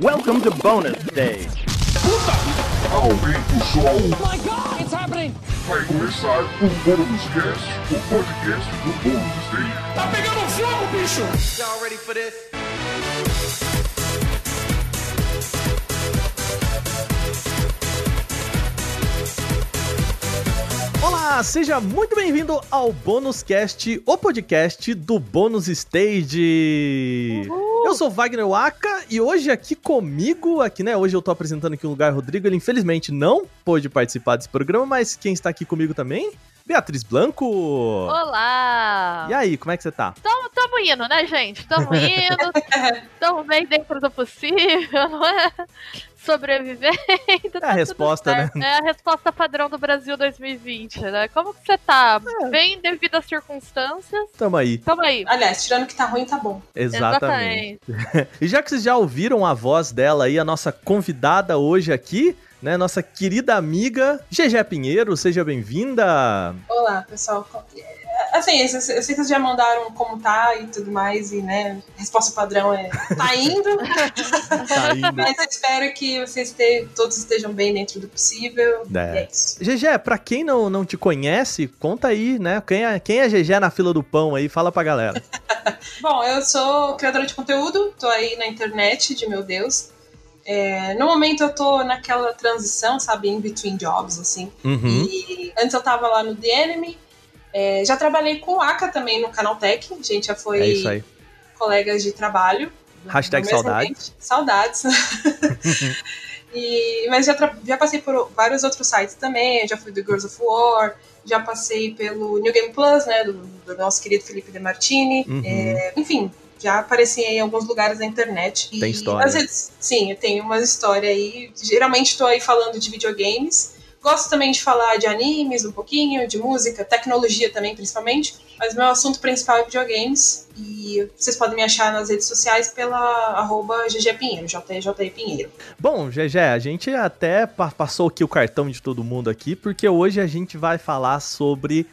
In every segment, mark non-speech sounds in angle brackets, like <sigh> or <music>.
Welcome to bonus stage. Aumenta o som. Oh my god, it's happening! Vai começar o Bônus Cast, o podcast do Bônus Stage. Tá pegando fogo, bicho! Y'all ready for this? Olá, seja muito bem-vindo ao Bônus Cast, o podcast do Bônus Stage. Eu sou Wagner Waka e hoje aqui comigo, aqui né, hoje eu tô apresentando aqui o lugar Rodrigo, ele infelizmente não pôde participar desse programa, mas quem está aqui comigo também? Beatriz Blanco. Olá! E aí, como é que você tá? Tamo, tamo indo, né, gente? Tamo <laughs> indo, tamo bem dentro do possível, <laughs> não é? Sobrevivendo. É a resposta, né? É a resposta padrão do Brasil 2020, né? Como que você tá? É. Bem devido às circunstâncias. Tamo aí. Tamo aí. Aliás, tirando que tá ruim, tá bom. Exatamente. <laughs> E já que vocês já ouviram a voz dela aí, a nossa convidada hoje aqui, né, nossa querida amiga GG Pinheiro, seja bem-vinda. Olá, pessoal. Assim, eu sei que vocês já mandaram como tá e tudo mais, e né, a resposta padrão é tá indo, <laughs> Tá indo. <laughs> mas eu espero que vocês te- todos estejam bem dentro do possível. É. E é isso. GG, pra quem não, não te conhece, conta aí, né? Quem é, quem é GG na fila do pão aí? Fala pra galera. <laughs> Bom, eu sou criadora de conteúdo, tô aí na internet, de meu Deus. É, no momento eu tô naquela transição, sabe, in between jobs, assim. Uhum. E antes eu tava lá no The Enemy. É, já trabalhei com o Aka também no Canaltech. A gente já foi É isso aí. colegas de trabalho. Hashtag saudades. ambiente. Saudades. <laughs> E- mas já, já passei por vários outros sites também. Já fui do Girls of War. Já passei pelo New Game Plus, né? Do, do nosso querido Felipe De Martini. Uhum. É, enfim, já apareci em alguns lugares da internet. Tem história. sim, eu tenho uma história aí. Geralmente estou aí falando de videogames. Gosto também de falar de animes um pouquinho, de música, tecnologia também, principalmente. Mas meu assunto principal é videogames. E vocês podem me achar nas redes sociais pela arroba GG Pinheiro, JJ Pinheiro. Bom, GG, a gente até pa- passou aqui o cartão de todo mundo aqui, porque hoje a gente vai falar sobre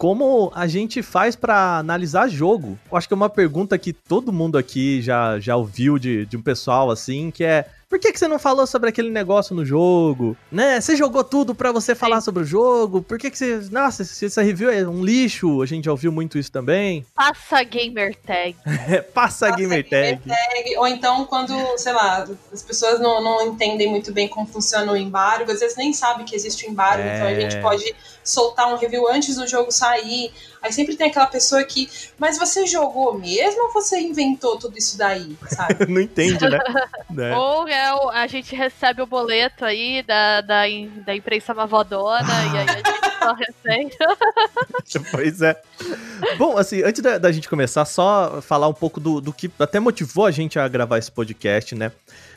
como a gente faz pra analisar jogo. Eu acho que é uma pergunta que todo mundo aqui já, já ouviu de, de um pessoal assim, que é por que, que você não falou sobre aquele negócio no jogo? Né? Você jogou tudo pra você falar sobre o jogo? Por que, que você. Nossa, se essa review é um lixo, a gente já ouviu muito isso também. Passa gamer tag. <laughs> Passa a gamer tag. Tag, Ou então quando, sei lá, as pessoas não, não entendem muito bem como funciona o embargo, às vezes nem sabem que existe o embargo, É. então a gente pode soltar um review antes do jogo sair. Aí sempre tem aquela pessoa que, mas você jogou mesmo ou você inventou tudo isso daí, sabe? <laughs> não entende, né? <laughs> Né? Ou é a gente recebe o boleto aí da, da, da imprensa mavodona e aí a gente <laughs> só recebe. Pois é. Bom, assim, antes da, da gente começar, só falar um pouco do, do que até motivou a gente a gravar esse podcast, né?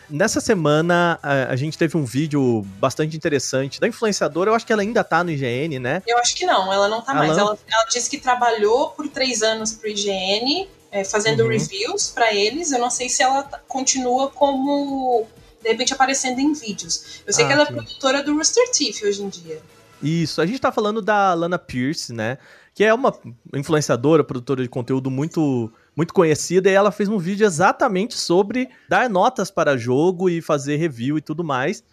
Nessa semana, a, a gente teve um vídeo bastante interessante da influenciadora, eu acho que ela ainda tá no IGN, né? Eu acho que não, ela não tá Ela mais. não? Ela, ela disse que trabalhou por três anos pro IGN, é, fazendo Uhum. reviews pra eles. Eu não sei se ela continua como, de repente, aparecendo em vídeos. Eu sei Ah, que ela sim. é produtora do Rooster Teeth hoje em dia. Isso, a gente tá falando da Lana Pierce, né? Que é uma influenciadora, produtora de conteúdo muito, muito conhecida, e ela fez um vídeo exatamente sobre dar notas para jogo e fazer review e tudo mais.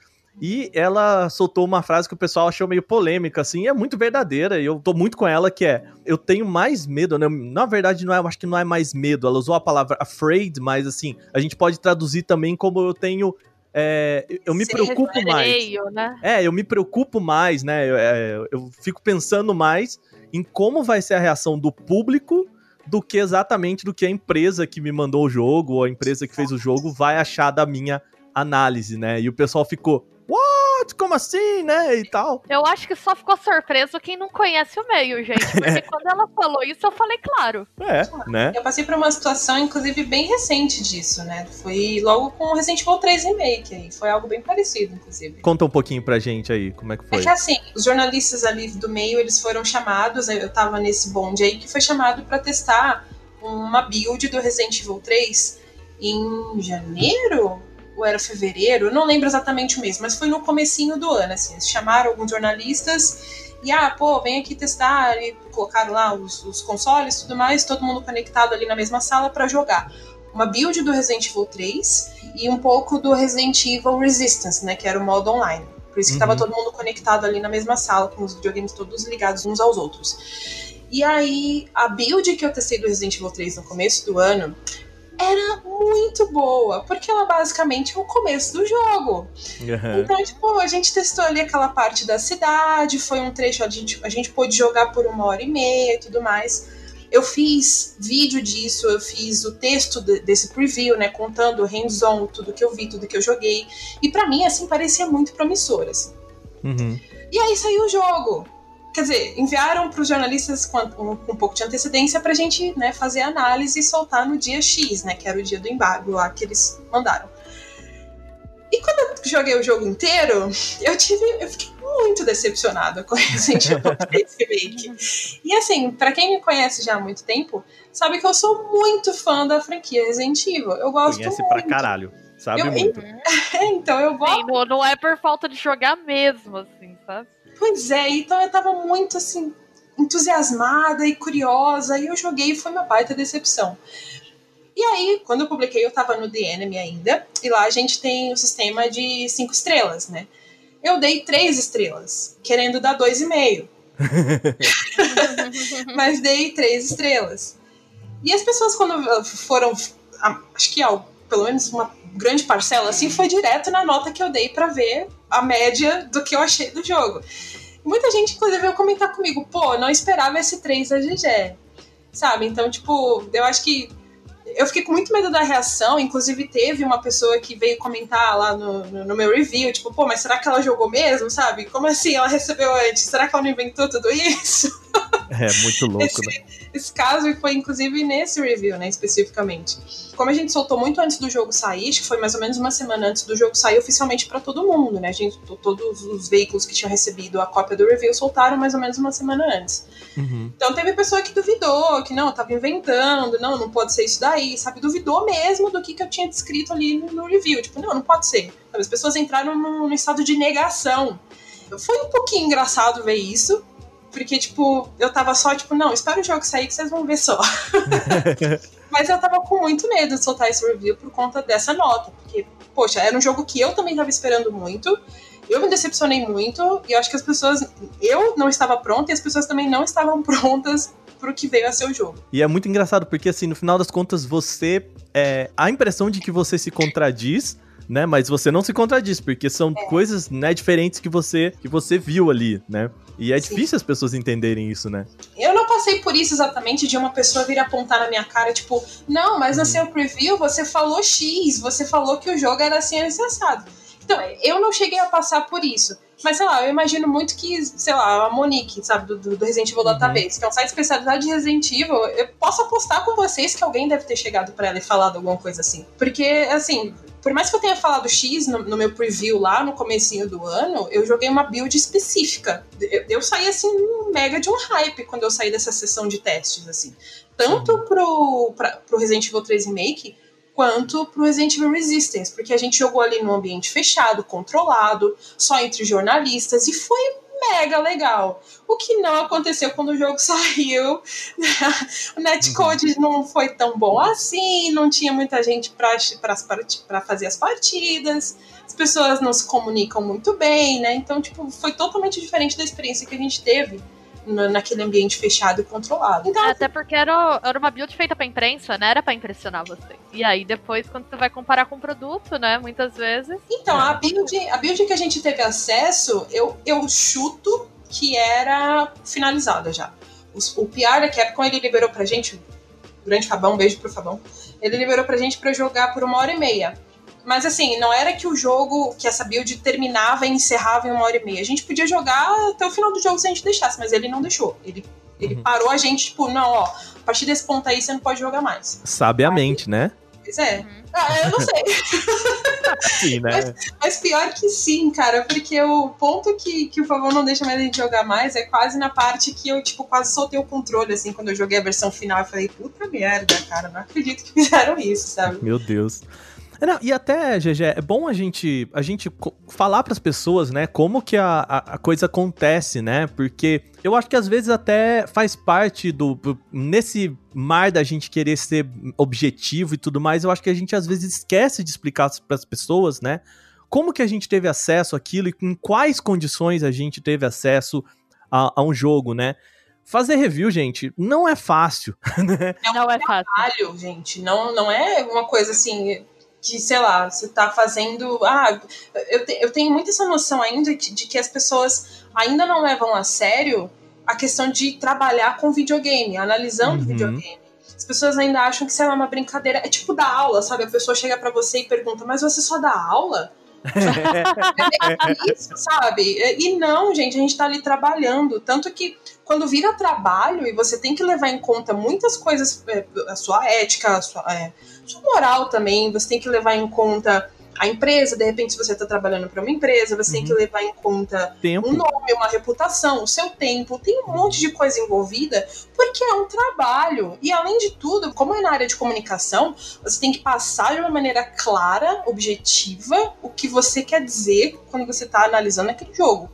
E ela soltou uma frase que o pessoal achou meio polêmica, assim, e é muito verdadeira, e eu tô muito com ela, que é, eu tenho mais medo, né? Na verdade, não é, eu acho que não é mais medo, ela usou a palavra afraid, mas assim, a gente pode traduzir também como eu tenho. é, eu me Sim, preocupo mais. Né? É, eu me preocupo mais, né? Eu, é, eu fico pensando mais em como vai ser a reação do público do que exatamente do que a empresa que me mandou o jogo ou a empresa que fez o jogo vai achar da minha análise, né? E o pessoal ficou, what? Como assim, né? E tal. Eu acho que só ficou surpreso quem não conhece o meio, gente. <laughs> Porque quando ela falou isso, eu falei, claro. É, né? Eu passei por uma situação, inclusive, bem recente disso, né? Foi logo com o Resident Evil 3 Remake aí. Foi algo bem parecido, inclusive. Conta um pouquinho pra gente aí, como é que É foi. que assim, os jornalistas ali do meio, eles foram chamados, eu tava nesse bonde aí, que foi chamado pra testar uma build do Resident Evil 3 em janeiro? Ou era fevereiro? Eu não lembro exatamente o mês, mas foi no comecinho do ano, assim. Eles chamaram alguns jornalistas e, ah, pô, vem aqui testar. E colocaram lá os, os consoles e tudo mais, todo mundo conectado ali na mesma sala pra jogar. Uma build do Resident Evil 3 e um pouco do Resident Evil Resistance, né? Que era o modo online. Por isso que estava Uhum. todo mundo conectado ali na mesma sala, com os videogames todos ligados uns aos outros. E aí, a build que eu testei do Resident Evil 3 no começo do ano era muito boa, porque ela basicamente é o começo do jogo. Aham. Então, tipo, a gente testou ali aquela parte da cidade, foi um trecho, a gente, a gente pôde jogar por uma hora e meia e tudo mais. Eu fiz vídeo disso, eu fiz o texto de- desse preview, né, contando hands-on, tudo que eu vi, tudo que eu joguei. E pra mim, assim, parecia muito promissor, assim. Uhum. E aí saiu o jogo. Quer dizer, enviaram para os jornalistas com, com um pouco de antecedência pra gente né, fazer a análise e soltar no dia X, né? Que era o dia do embargo lá que eles mandaram. E quando eu joguei o jogo inteiro, eu tive. Eu fiquei muito decepcionada com Resident Evil 3 Remake. E assim, pra quem me conhece já há muito tempo, sabe que eu sou muito fã da franquia Resident Evil. Eu gosto Conhece muito. pra caralho. Sabe Eu- muito. É, <laughs> então eu gosto Sim, não é por falta de jogar mesmo, assim, sabe? Pois é, então eu tava muito assim, entusiasmada e curiosa, e eu joguei e foi uma baita decepção. E aí, quando eu publiquei, eu tava no The Enemy ainda, e lá a gente tem o sistema de cinco estrelas, né? Eu dei três estrelas, querendo dar dois e meio. <laughs> Mas dei três estrelas. E as pessoas, quando foram, acho que ó, pelo menos uma grande parcela, assim, foi direto na nota que eu dei pra ver a média do que eu achei do jogo. Muita gente, inclusive, veio comentar comigo, pô, não esperava esse 3 da GG. Sabe? Então, tipo, eu acho que. Eu fiquei com muito medo da reação. Inclusive, teve uma pessoa que veio comentar lá no, no, no meu review, tipo, pô, mas será que ela jogou mesmo? Sabe? Como assim? Ela recebeu antes? Será que ela não inventou tudo isso? É muito louco, né? Esse caso foi inclusive nesse review, né, especificamente. Como a gente soltou muito antes do jogo sair, acho que foi mais ou menos uma semana antes do jogo sair oficialmente pra todo mundo, né? A gente, to- todos os veículos que tinham recebido a cópia do review soltaram mais ou menos uma semana antes. Uhum. Então teve pessoa que duvidou, que não, eu tava inventando, não, não pode ser isso daí, sabe? Duvidou mesmo do que, que eu tinha descrito ali no, review. Tipo, não, não pode ser. As pessoas entraram no estado de negação. Foi um pouquinho engraçado ver isso, porque, tipo, eu tava só, tipo, não, espera o jogo sair que vocês vão ver só. <laughs> Mas eu tava com muito medo de soltar esse review por conta dessa nota. Porque, poxa, era um jogo que eu também tava esperando muito. Eu me decepcionei muito e eu acho que as pessoas. Eu não estava pronta e as pessoas também não estavam <laughs> prontas pro que veio a ser o jogo. E é muito engraçado, porque assim, no final das contas, você. É, a impressão de que você se contradiz, né? Mas você não se contradiz, porque são coisas né, diferentes que você, que você viu ali, né? E é Sim. difícil as pessoas entenderem isso, né? Eu não passei por isso exatamente de uma pessoa vir apontar na minha cara, tipo, não, mas no seu preview você falou X, você falou que o jogo era assim, assim, assado. Então, eu não cheguei a passar por isso. Mas, sei lá, eu imagino muito que, sei lá, a Monique, sabe, do, do Resident Evil Database, que é um site especializado de Resident Evil, eu posso apostar com vocês que alguém deve ter chegado pra ela e falado alguma coisa assim. Porque, assim, por mais que eu tenha falado X no, no meu preview lá no comecinho do ano, eu joguei uma build específica. Eu, eu saí, assim, mega de um hype quando eu saí dessa sessão de testes, assim. Tanto pro, pra, pro Resident Evil 3 Remake, quanto pro Resident Evil Resistance, porque a gente jogou ali num ambiente fechado, controlado, só entre jornalistas, e foi mega legal. O que não aconteceu quando o jogo <laughs> saiu. o netcode não foi tão bom assim, não tinha muita gente para fazer as partidas, as pessoas não se comunicam muito bem, né? Então, tipo, foi totalmente diferente da experiência que a gente teve naquele ambiente fechado e controlado. Então, Até porque era, era uma build feita pra imprensa, né? Era pra impressionar você. E aí depois, quando você vai comparar com o produto, né? Muitas vezes. Então, a build, a build que a gente teve acesso, eu, eu chuto que era finalizada já. Os- o PR da Capcom, ele liberou pra gente, grande Fabão, um beijo pro Fabão, ele liberou pra gente pra jogar por uma hora e meia. Mas assim, não era que o jogo, que essa build terminava e encerrava em uma hora e meia. A gente podia jogar até o final do jogo se a gente deixasse, mas ele não deixou. Ele, ele Uhum. parou a gente, tipo, não, ó, a partir desse ponto aí você não pode jogar mais. Sabiamente, né? Pois é. Ah, eu não sei. <laughs> Sim, né? Mas pior que sim, cara, porque o ponto que, que o favor não deixa mais a gente jogar mais é quase na parte que eu, tipo, quase soltei o controle, assim, quando eu joguei a versão final. Eu falei, puta merda, cara, não acredito que <laughs> fizeram isso, sabe? Meu Deus. É, não, e até, GG, é bom a gente, a gente falar pras pessoas, né, como que a, a, coisa acontece, né? Porque eu acho que às vezes até faz parte do. Nesse mar da gente querer ser objetivo e tudo mais, eu acho que a gente às vezes esquece de explicar pras pessoas, né? Como que a gente teve acesso àquilo e em quais condições a gente teve acesso a, a um jogo, né? Fazer review, gente, não é fácil, <laughs> né? Não é fácil. trabalho, gente. Não, não é uma coisa assim que, sei lá, você tá fazendo. Ah, eu, te- eu tenho muito essa noção ainda de, de que as pessoas ainda não levam a sério a questão de trabalhar com videogame, analisando Uhum. videogame. As pessoas ainda acham que, sei lá, é uma brincadeira. É tipo dar aula, sabe? A pessoa chega pra você e pergunta, mas você só dá aula? É isso, sabe? E não, gente, a gente tá ali trabalhando. Tanto que quando vira trabalho e você tem que levar em conta muitas coisas, é, a sua ética, a sua, é, sua moral também, você tem que levar em conta a empresa, de repente, se você tá trabalhando para uma empresa, você tem que levar em conta Tempo. um nome, uma reputação, o seu tempo, tem um monte de coisa envolvida, porque é um trabalho. E além de tudo, como é na área de comunicação, você tem que passar de uma maneira clara, objetiva, o que você quer dizer quando você está analisando aquele jogo.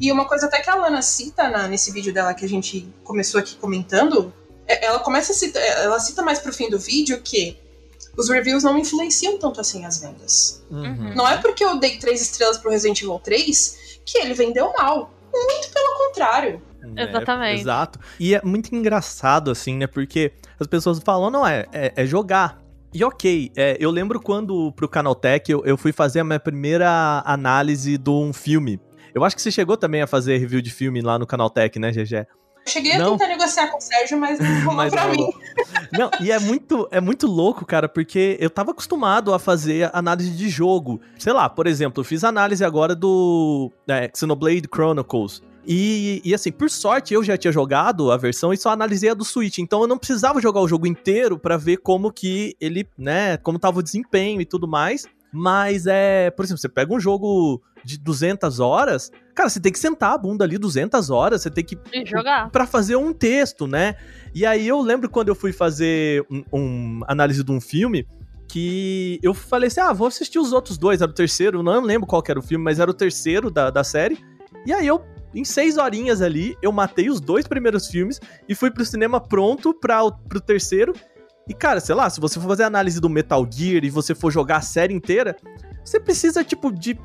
E uma coisa até que a Lana cita na- nesse vídeo dela que a gente começou aqui comentando, é- ela começa a citar, ela cita mais pro fim do vídeo que os reviews não influenciam tanto assim as vendas. Uhum. Não é porque eu dei três estrelas pro Resident Evil 3 que ele vendeu mal. Muito pelo contrário. É, Exatamente. exato. E é muito engraçado, assim, né? Porque as pessoas falam, não, é, é, é jogar. E ok, é, eu lembro quando pro Canaltech eu, eu fui fazer a minha primeira análise de um filme. Eu acho que você chegou também a fazer review de filme lá no Canaltech, né, GG? Cheguei Não. a tentar negociar com o Sérgio, mas não rolou <laughs> Mas pra não mim. Não, e é muito, é muito louco, cara, porque eu tava acostumado a fazer análise de jogo. Sei lá, por exemplo, eu fiz análise agora do é, Xenoblade Chronicles. E, e assim, por sorte eu já tinha jogado a versão e só analisei a do Switch. Então eu não precisava jogar o jogo inteiro pra ver como que ele, né, como tava o desempenho e tudo mais. Mas é, por exemplo, você pega um jogo de 200 horas, cara, você tem que sentar a bunda ali 200 horas, você tem que E jogar. Pra fazer um texto, né? E aí eu lembro quando eu fui fazer um, um análise de um filme que eu falei assim: ah, vou assistir os outros dois, era o terceiro, não lembro qual era o filme, mas era o terceiro da, da série. E aí eu, em seis horinhas ali, eu matei os dois primeiros filmes e fui pro cinema pronto pra, o- pro terceiro. E cara, sei lá, se você for fazer análise do Metal Gear e você for jogar a série inteira, você precisa, tipo, de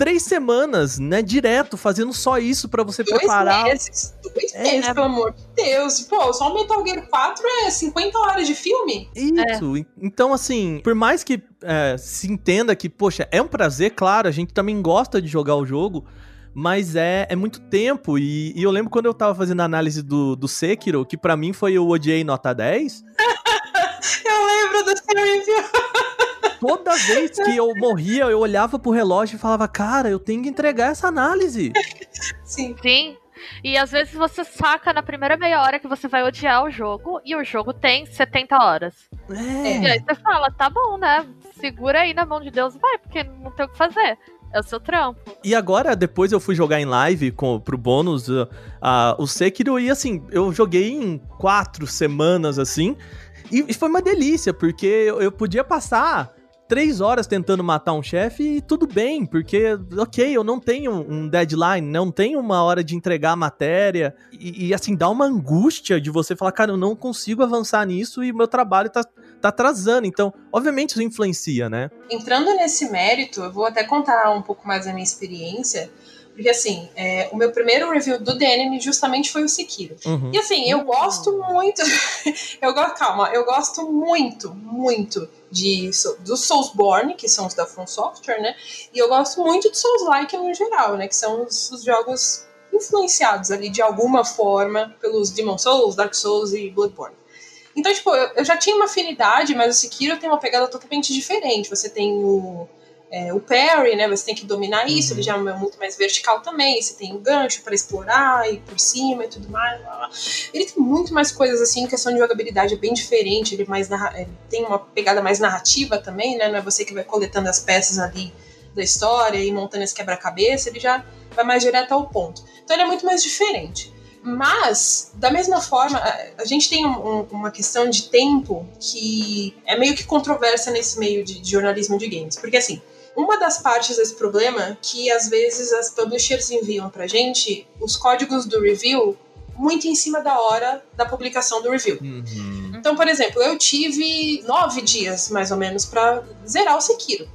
três semanas, né, direto, fazendo só isso pra você Dois preparar. meses. Dois É, meses, é. pelo amor de Deus. Pô, só o Metal Gear 4 é 50 horas de filme? Isso. En- Então, assim, por mais que é, se entenda que, poxa, é um prazer, claro, a gente também gosta de jogar o jogo, mas é, é muito tempo. E, e eu lembro quando eu tava fazendo a análise do, do Sekiro, que pra mim foi o odiei nota 10. <laughs> Eu lembro do seu review. Toda vez que eu morria, eu olhava pro relógio e falava, cara, eu tenho que entregar essa análise. Sim. Sim. E às vezes você saca na primeira meia hora que você vai odiar o jogo e o jogo tem 70 horas. E É. aí você fala, tá bom, né? Segura aí na mão de Deus, e vai, porque não tem o que fazer. É o seu trampo. E agora, depois eu fui jogar em live com, pro bônus uh, uh, o Sekiro e assim, eu joguei em quatro semanas assim. E, e foi uma delícia, porque eu, eu podia passar três horas tentando matar um chefe e tudo bem, porque, ok, eu não tenho um deadline, não tenho uma hora de entregar a matéria. E, e, assim, dá uma angústia de você falar, cara, eu não consigo avançar nisso e meu trabalho tá, tá atrasando. Então, obviamente isso influencia, né? Entrando nesse mérito, eu vou até contar um pouco mais da minha experiência. Porque, assim, é, o meu primeiro review do The Enemy justamente foi o Sekiro. Uhum. E, assim, eu gosto muito. <laughs> eu gosto, calma, eu gosto muito, muito de, dos Soulsborne, que são os da From Software, né? E eu gosto muito de Souls-like no geral, né? Que são os, os jogos influenciados ali de alguma forma pelos Demon Souls, Dark Souls e Bloodborne. Então, tipo, eu, eu já tinha uma afinidade, mas o Sekiro tem uma pegada totalmente diferente. Você tem o, é, o parry, né? Você tem que dominar isso, ele já é muito mais vertical também. Você tem o gancho para explorar e por cima e tudo mais. Ele tem muito mais coisas assim, questão de jogabilidade é bem diferente. Ele, é mais narra- ele tem uma pegada mais narrativa também, né? Não é você que vai coletando as peças ali da história e montando esse quebra-cabeça, ele já vai mais direto ao ponto. Então ele é muito mais diferente. Mas, da mesma forma, a, a gente tem um- um- uma questão de tempo que é meio que controversa nesse meio de, de jornalismo de games. Porque, assim, uma das partes desse problema é que às vezes as publishers enviam pra gente os códigos do review muito em cima da hora da publicação do review. Uhum. Então, por exemplo, eu tive nove dias, mais ou menos, pra zerar o Sekiro.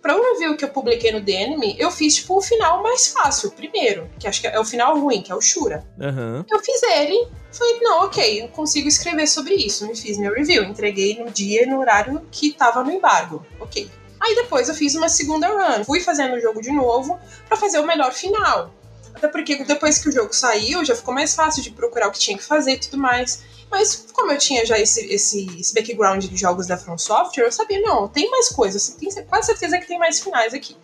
Pra um review que eu publiquei no DNM, eu fiz, tipo, o final mais fácil, o primeiro, que acho que é o final ruim, que é o Shura. Aham. Eu fiz ele, falei, não, ok, eu consigo escrever sobre isso. Me fiz meu review, entreguei no dia e no horário que tava no embargo. Ok. Aí depois eu fiz uma segunda run, fui fazendo o jogo de novo pra fazer o melhor final. Até porque depois que o jogo saiu, já ficou mais fácil de procurar o que tinha que fazer e tudo mais. Mas como eu tinha já esse, esse, esse background de jogos da From Software, eu sabia, não, tem mais coisas, tenho quase certeza que tem mais finais aqui.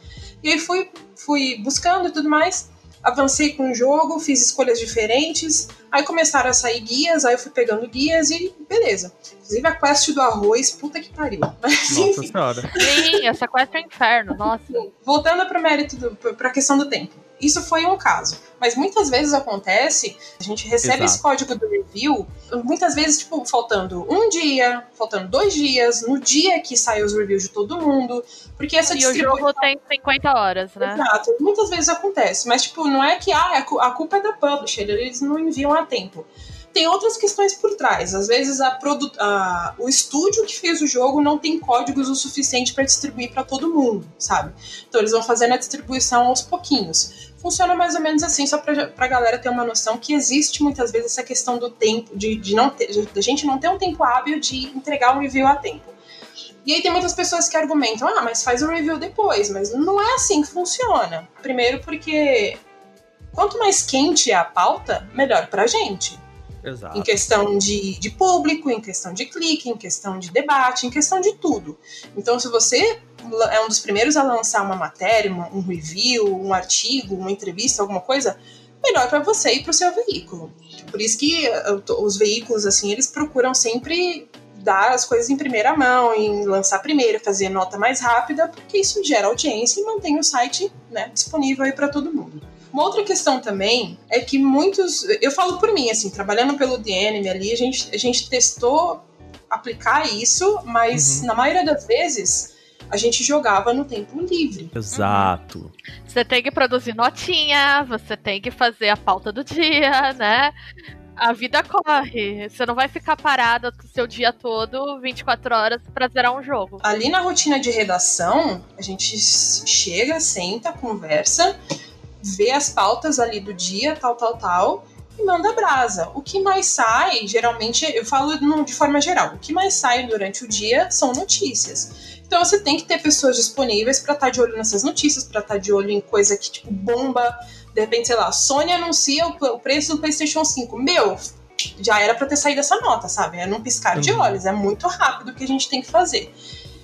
E aí fui, fui buscando e tudo mais, avancei com o jogo, fiz escolhas diferentes, aí começaram a sair guias, aí eu fui pegando guias e beleza. Inclusive a quest do arroz, puta que pariu. <laughs> Mas Nossa enfim. senhora. Sim, essa quest é um inferno, nossa. Voltando para o mérito, do- pra questão do tempo. Isso foi um caso. Mas muitas vezes acontece, a gente recebe Exato. esse código do review, muitas vezes, tipo, faltando um dia, faltando dois dias, no dia que saem os reviews de todo mundo. Porque essa E o distribuição. jogo tem 50 horas, né? Exato, muitas vezes acontece, mas tipo, não é que ah, a culpa é da publisher, eles não enviam a tempo. Tem outras questões por trás. Às vezes a produ a- o estúdio que fez o jogo não tem códigos o suficiente para distribuir para todo mundo, sabe? Então eles vão fazendo a distribuição aos pouquinhos. Funciona mais ou menos assim, só pra, pra galera ter uma noção que existe muitas vezes essa questão do tempo, de, de não ter, de, da gente não ter um tempo hábil de entregar um review a tempo. E aí tem muitas pessoas que argumentam, ah, mas faz o review depois, mas não é assim que funciona. Primeiro porque quanto mais quente é a pauta, melhor pra gente. Exato. Em questão de, de público, em questão de clique, em questão de debate, em questão de tudo. Então, se você é um dos primeiros a lançar uma matéria, uma- um review, um artigo, uma entrevista, alguma coisa, melhor para você e para o seu veículo. Por isso que os veículos, assim, eles procuram sempre dar as coisas em primeira mão, em lançar primeiro, fazer nota mais rápida, porque isso gera audiência e mantém o site né, disponível aí para todo mundo. Uma outra questão também é que muitos. Eu falo por mim, assim, trabalhando pelo DNM ali, a gente, a gente testou aplicar isso, mas Uhum. na maioria das vezes a gente jogava no tempo livre. Exato. Você tem que produzir notinha, você tem que fazer a pauta do dia, né? A vida corre. Você não vai ficar parada o seu dia todo, 24 horas, pra zerar um jogo. Ali na rotina de redação, a gente chega, senta, conversa, vê as pautas ali do dia, tal, tal, tal, e manda brasa. O que mais sai, geralmente, eu falo de forma geral, o que mais sai durante o dia são notícias. Então você tem que ter pessoas disponíveis pra estar de olho nessas notícias, pra estar de olho em coisa que, tipo, bomba. De repente, sei lá, a Sony anuncia o, preço do PlayStation 5. Meu, já era pra ter saído essa nota, sabe? É num piscar de Uhum. olhos, é muito rápido o que a gente tem que fazer.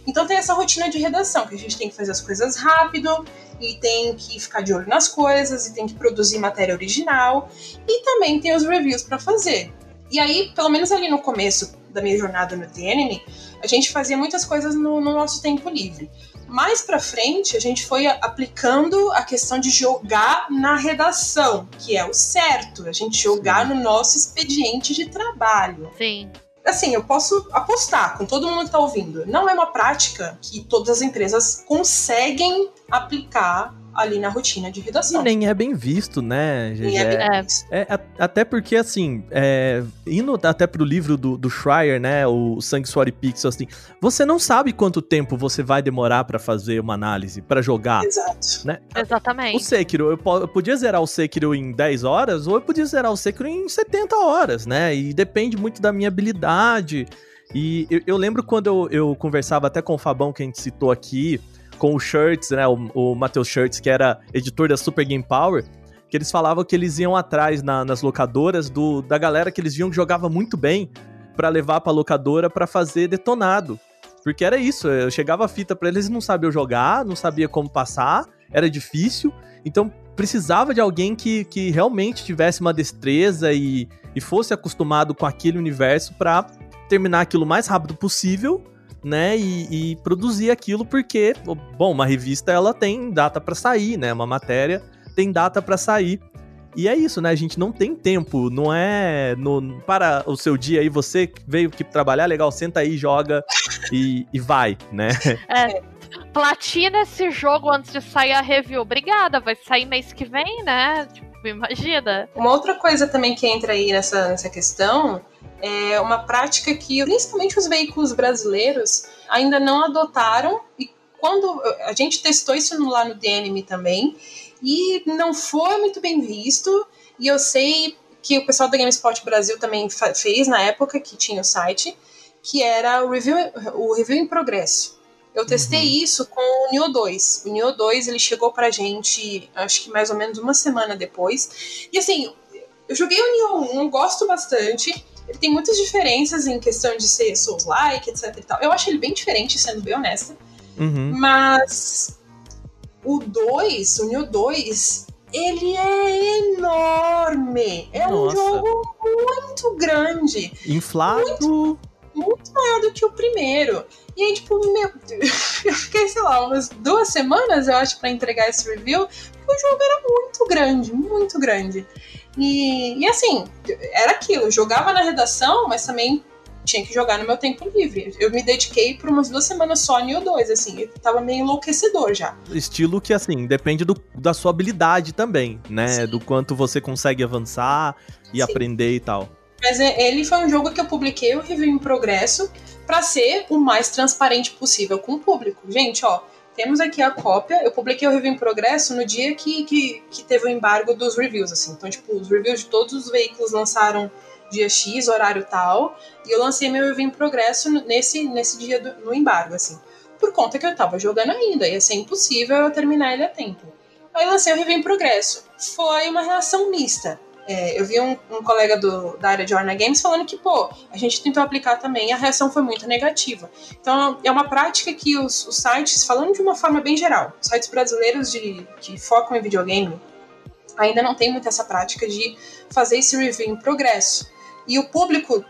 Então tem essa rotina de redação, que a gente tem que fazer as coisas rápido, e tem que ficar de olho nas coisas, e tem que produzir matéria original, e também tem os reviews pra fazer. E aí, pelo menos ali no começo da minha jornada no DNN, a gente fazia muitas coisas no, no nosso tempo livre. Mais pra frente, a gente foi aplicando a questão de jogar na redação, que é o certo, a gente jogar no nosso expediente de trabalho Sim. Assim, eu posso apostar com todo mundo que tá ouvindo. Não é uma prática que todas as empresas conseguem aplicar ali na rotina de E redação. nem é bem visto, né, GG? Nem é bem É. visto. É, a- até porque, assim, é, indo até pro livro do, do Schreier, né, o Sanctuary Pixel, assim, você não sabe quanto tempo você vai demorar pra fazer uma análise, pra jogar, Exato. né? O Exatamente. Sekiro, eu, eu podia zerar o Sekiro em 10 horas, ou eu podia zerar o Sekiro em 70 horas, né? E depende muito da minha habilidade. E eu, eu lembro quando eu, eu conversava até com o Fabão, que a gente citou aqui, com o Shirts, né? O, o Matheus Shirts, que era editor da Super Game Power, que eles falavam que eles iam atrás na- nas locadoras do, da galera que eles viam que jogava muito bem pra levar pra locadora pra fazer detonado. Porque era isso, eu chegava a fita pra eles não sabiam jogar, não sabia como passar, era difícil. Então precisava de alguém que, que realmente tivesse uma destreza e, e fosse acostumado com aquele universo pra terminar aquilo o mais rápido possível, né? E, e produzir aquilo porque, bom, uma revista ela tem data pra sair, né? Uma matéria tem data pra sair. E é isso, né? A gente não tem tempo, não é no, para o seu dia aí, você que veio aqui trabalhar, legal, senta aí, joga e, e vai, né? <laughs> É. Platina esse jogo antes de sair a review. Obrigada, vai sair mês que vem, né? Tipo, imagina. Uma outra coisa também que entra aí nessa, nessa questão é uma prática que principalmente os veículos brasileiros ainda não adotaram e quando a gente testou isso lá no DNM também e não foi muito bem visto e eu sei que o pessoal da GameSpot Brasil também fez na época que tinha o site que era o review, o review em progresso eu testei uhum. isso com o Neo 2. O Neo 2 ele chegou pra gente, acho que mais ou menos uma semana depois. E assim, eu joguei o Neo 1, gosto bastante. Ele tem muitas diferenças em questão de ser Souls-like, etc e tal. Eu acho ele bem diferente, sendo bem honesta. Uhum. Mas o 2, o Neo 2, ele é enorme. É Nossa. um jogo muito grande. Inflado. Muito, muito maior do que o primeiro. E aí, tipo, meu, eu fiquei, sei lá, umas duas semanas, eu acho, para entregar esse review, porque o jogo era muito grande, muito grande. E, e assim, era aquilo, jogava na redação, mas também tinha que jogar no meu tempo livre. Eu me dediquei por umas duas semanas só em O2, assim, eu tava meio enlouquecedor já. Estilo que, assim, depende do, da sua habilidade também, né? Sim. Do quanto você consegue avançar e Sim. aprender e tal. Mas é, ele foi um jogo que eu publiquei o review em progresso para ser o mais transparente possível com o público. Gente, ó, temos aqui a cópia. Eu publiquei o review em progresso no dia que, que, que teve o embargo dos reviews, assim. Então, tipo, os reviews de todos os veículos lançaram dia X, horário tal, e eu lancei meu review em progresso nesse, nesse dia do, no embargo, assim. Por conta que eu tava jogando ainda, ia ser impossível eu terminar ele a tempo. Aí lancei o review em progresso. Foi uma reação mista. É, eu vi um, um colega do, da área de Orna Games falando que, pô, a gente tentou aplicar também e a reação foi muito negativa. Então, é uma prática que os, os sites, falando de uma forma bem geral, sites brasileiros de, que focam em videogame, ainda não tem muito essa prática de fazer esse review em progresso. E o público,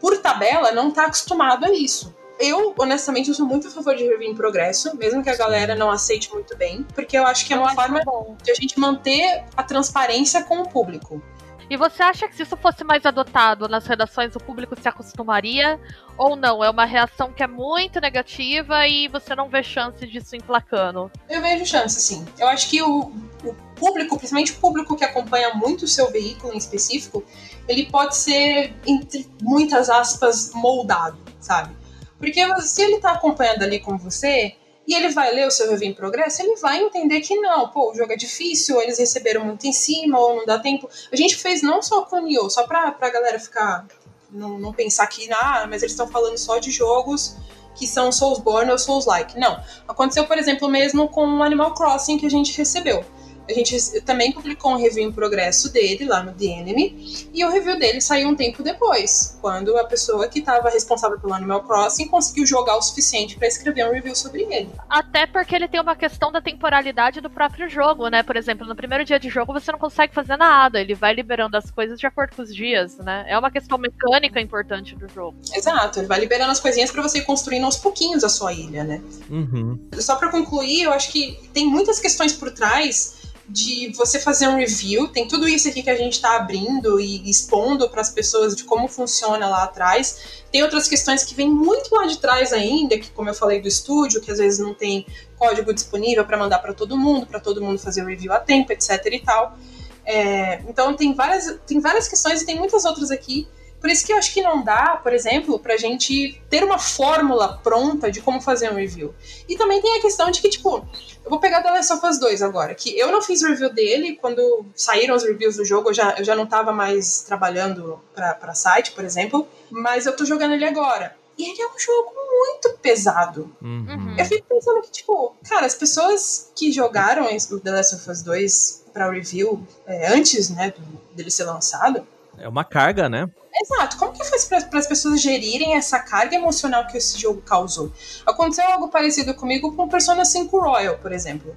por tabela, não está acostumado a isso. Eu, honestamente, eu sou muito a favor de review em progresso, mesmo que a galera não aceite muito bem, porque eu acho que é uma forma de a gente manter a transparência com o público. E você acha que se isso fosse mais adotado nas redações, o público se acostumaria? Ou não? É uma reação que é muito negativa e você não vê chance disso emplacando? Eu vejo chance, sim. Eu acho que o, o público, principalmente o público que acompanha muito o seu veículo em específico, ele pode ser, entre muitas aspas, moldado, sabe? Porque se ele tá acompanhando ali com você, e ele vai ler o seu review em progresso, ele vai entender que não, pô, o jogo é difícil, ou eles receberam muito em cima, ou não dá tempo. A gente fez não só com o Nioh, só pra, pra galera ficar. Não, não pensar que, ah, mas eles estão falando só de jogos que são Soulsborne ou Souls-like. Não. Aconteceu, por exemplo, mesmo com o Animal Crossing que a gente recebeu. A gente também publicou um review em progresso dele lá no DNM, e o review dele saiu um tempo depois, quando a pessoa que estava responsável pelo Animal Crossing conseguiu jogar o suficiente para escrever um review sobre ele. Até porque ele tem uma questão da temporalidade do próprio jogo, né? Por exemplo, no primeiro dia de jogo você não consegue fazer nada, ele vai liberando as coisas de acordo com os dias, né? É uma questão mecânica importante do jogo. Exato, ele vai liberando as coisinhas para você ir construindo aos pouquinhos a sua ilha, né? Uhum. Só para concluir, eu acho que tem muitas questões por trás de você fazer um review. Tem tudo isso aqui que a gente está abrindo e expondo para as pessoas de como funciona lá atrás. Tem outras questões que vêm muito lá de trás ainda, que como eu falei do estúdio, que às vezes não tem código disponível para mandar para todo mundo, para todo mundo fazer o review a tempo, etc e tal. É, então tem várias, tem várias questões e tem muitas outras aqui por isso que eu acho que não dá, por exemplo, pra gente ter uma fórmula pronta de como fazer um review. E também tem a questão de que, tipo, eu vou pegar The Last of Us 2 agora, que eu não fiz review dele quando saíram os reviews do jogo, eu já, eu já não tava mais trabalhando pra, pra site, por exemplo, mas eu tô jogando ele agora. E ele é um jogo muito pesado. Uhum. Eu fico pensando que, tipo, cara, as pessoas que jogaram o The Last of Us 2 pra review é, antes, né, dele ser lançado. É uma carga, né? Exato. Como que faz para as pessoas gerirem essa carga emocional que esse jogo causou? Aconteceu algo parecido comigo com Persona 5 Royal, por exemplo.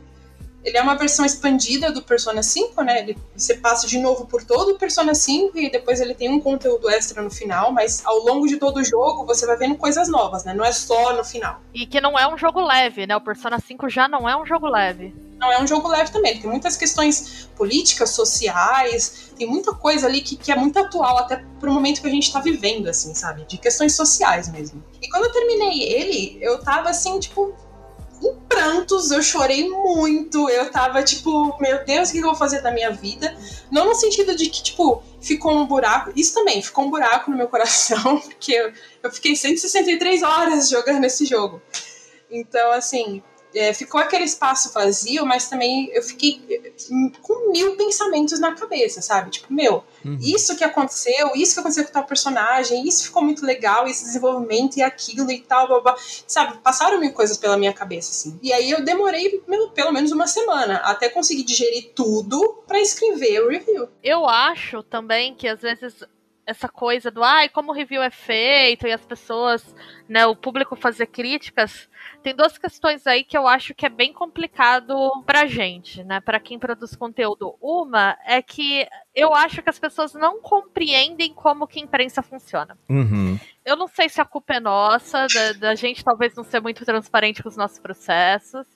Ele é uma versão expandida do Persona 5, né? Ele, você passa de novo por todo o Persona 5 e depois ele tem um conteúdo extra no final, mas ao longo de todo o jogo você vai vendo coisas novas, né? Não é só no final. E que não é um jogo leve, né? O Persona 5 já não é um jogo leve. Não é um jogo leve também. Tem muitas questões políticas, sociais, tem muita coisa ali que, que é muito atual, até pro momento que a gente tá vivendo, assim, sabe? De questões sociais mesmo. E quando eu terminei ele, eu tava assim, tipo, em prantos, eu chorei muito, eu tava tipo, meu Deus, o que eu vou fazer da minha vida? Não no sentido de que, tipo, ficou um buraco, isso também, ficou um buraco no meu coração, <laughs> porque eu, eu fiquei 163 horas jogando esse jogo. Então, assim, é, ficou aquele espaço vazio, mas também eu fiquei com mil pensamentos na cabeça, sabe? Tipo, meu, uhum. isso que aconteceu, isso que aconteceu com tal personagem, isso ficou muito legal, esse desenvolvimento e aquilo e tal, blá, blá. sabe? Passaram mil coisas pela minha cabeça, assim. E aí eu demorei meu, pelo menos uma semana até conseguir digerir tudo para escrever o review. Eu acho também que às vezes essa coisa do ai, como o review é feito e as pessoas, né, o público fazer críticas, tem duas questões aí que eu acho que é bem complicado pra gente, né, para quem produz conteúdo. Uma é que eu acho que as pessoas não compreendem como que a imprensa funciona. Uhum. Eu não sei se a culpa é nossa, da, da gente talvez não ser muito transparente com os nossos processos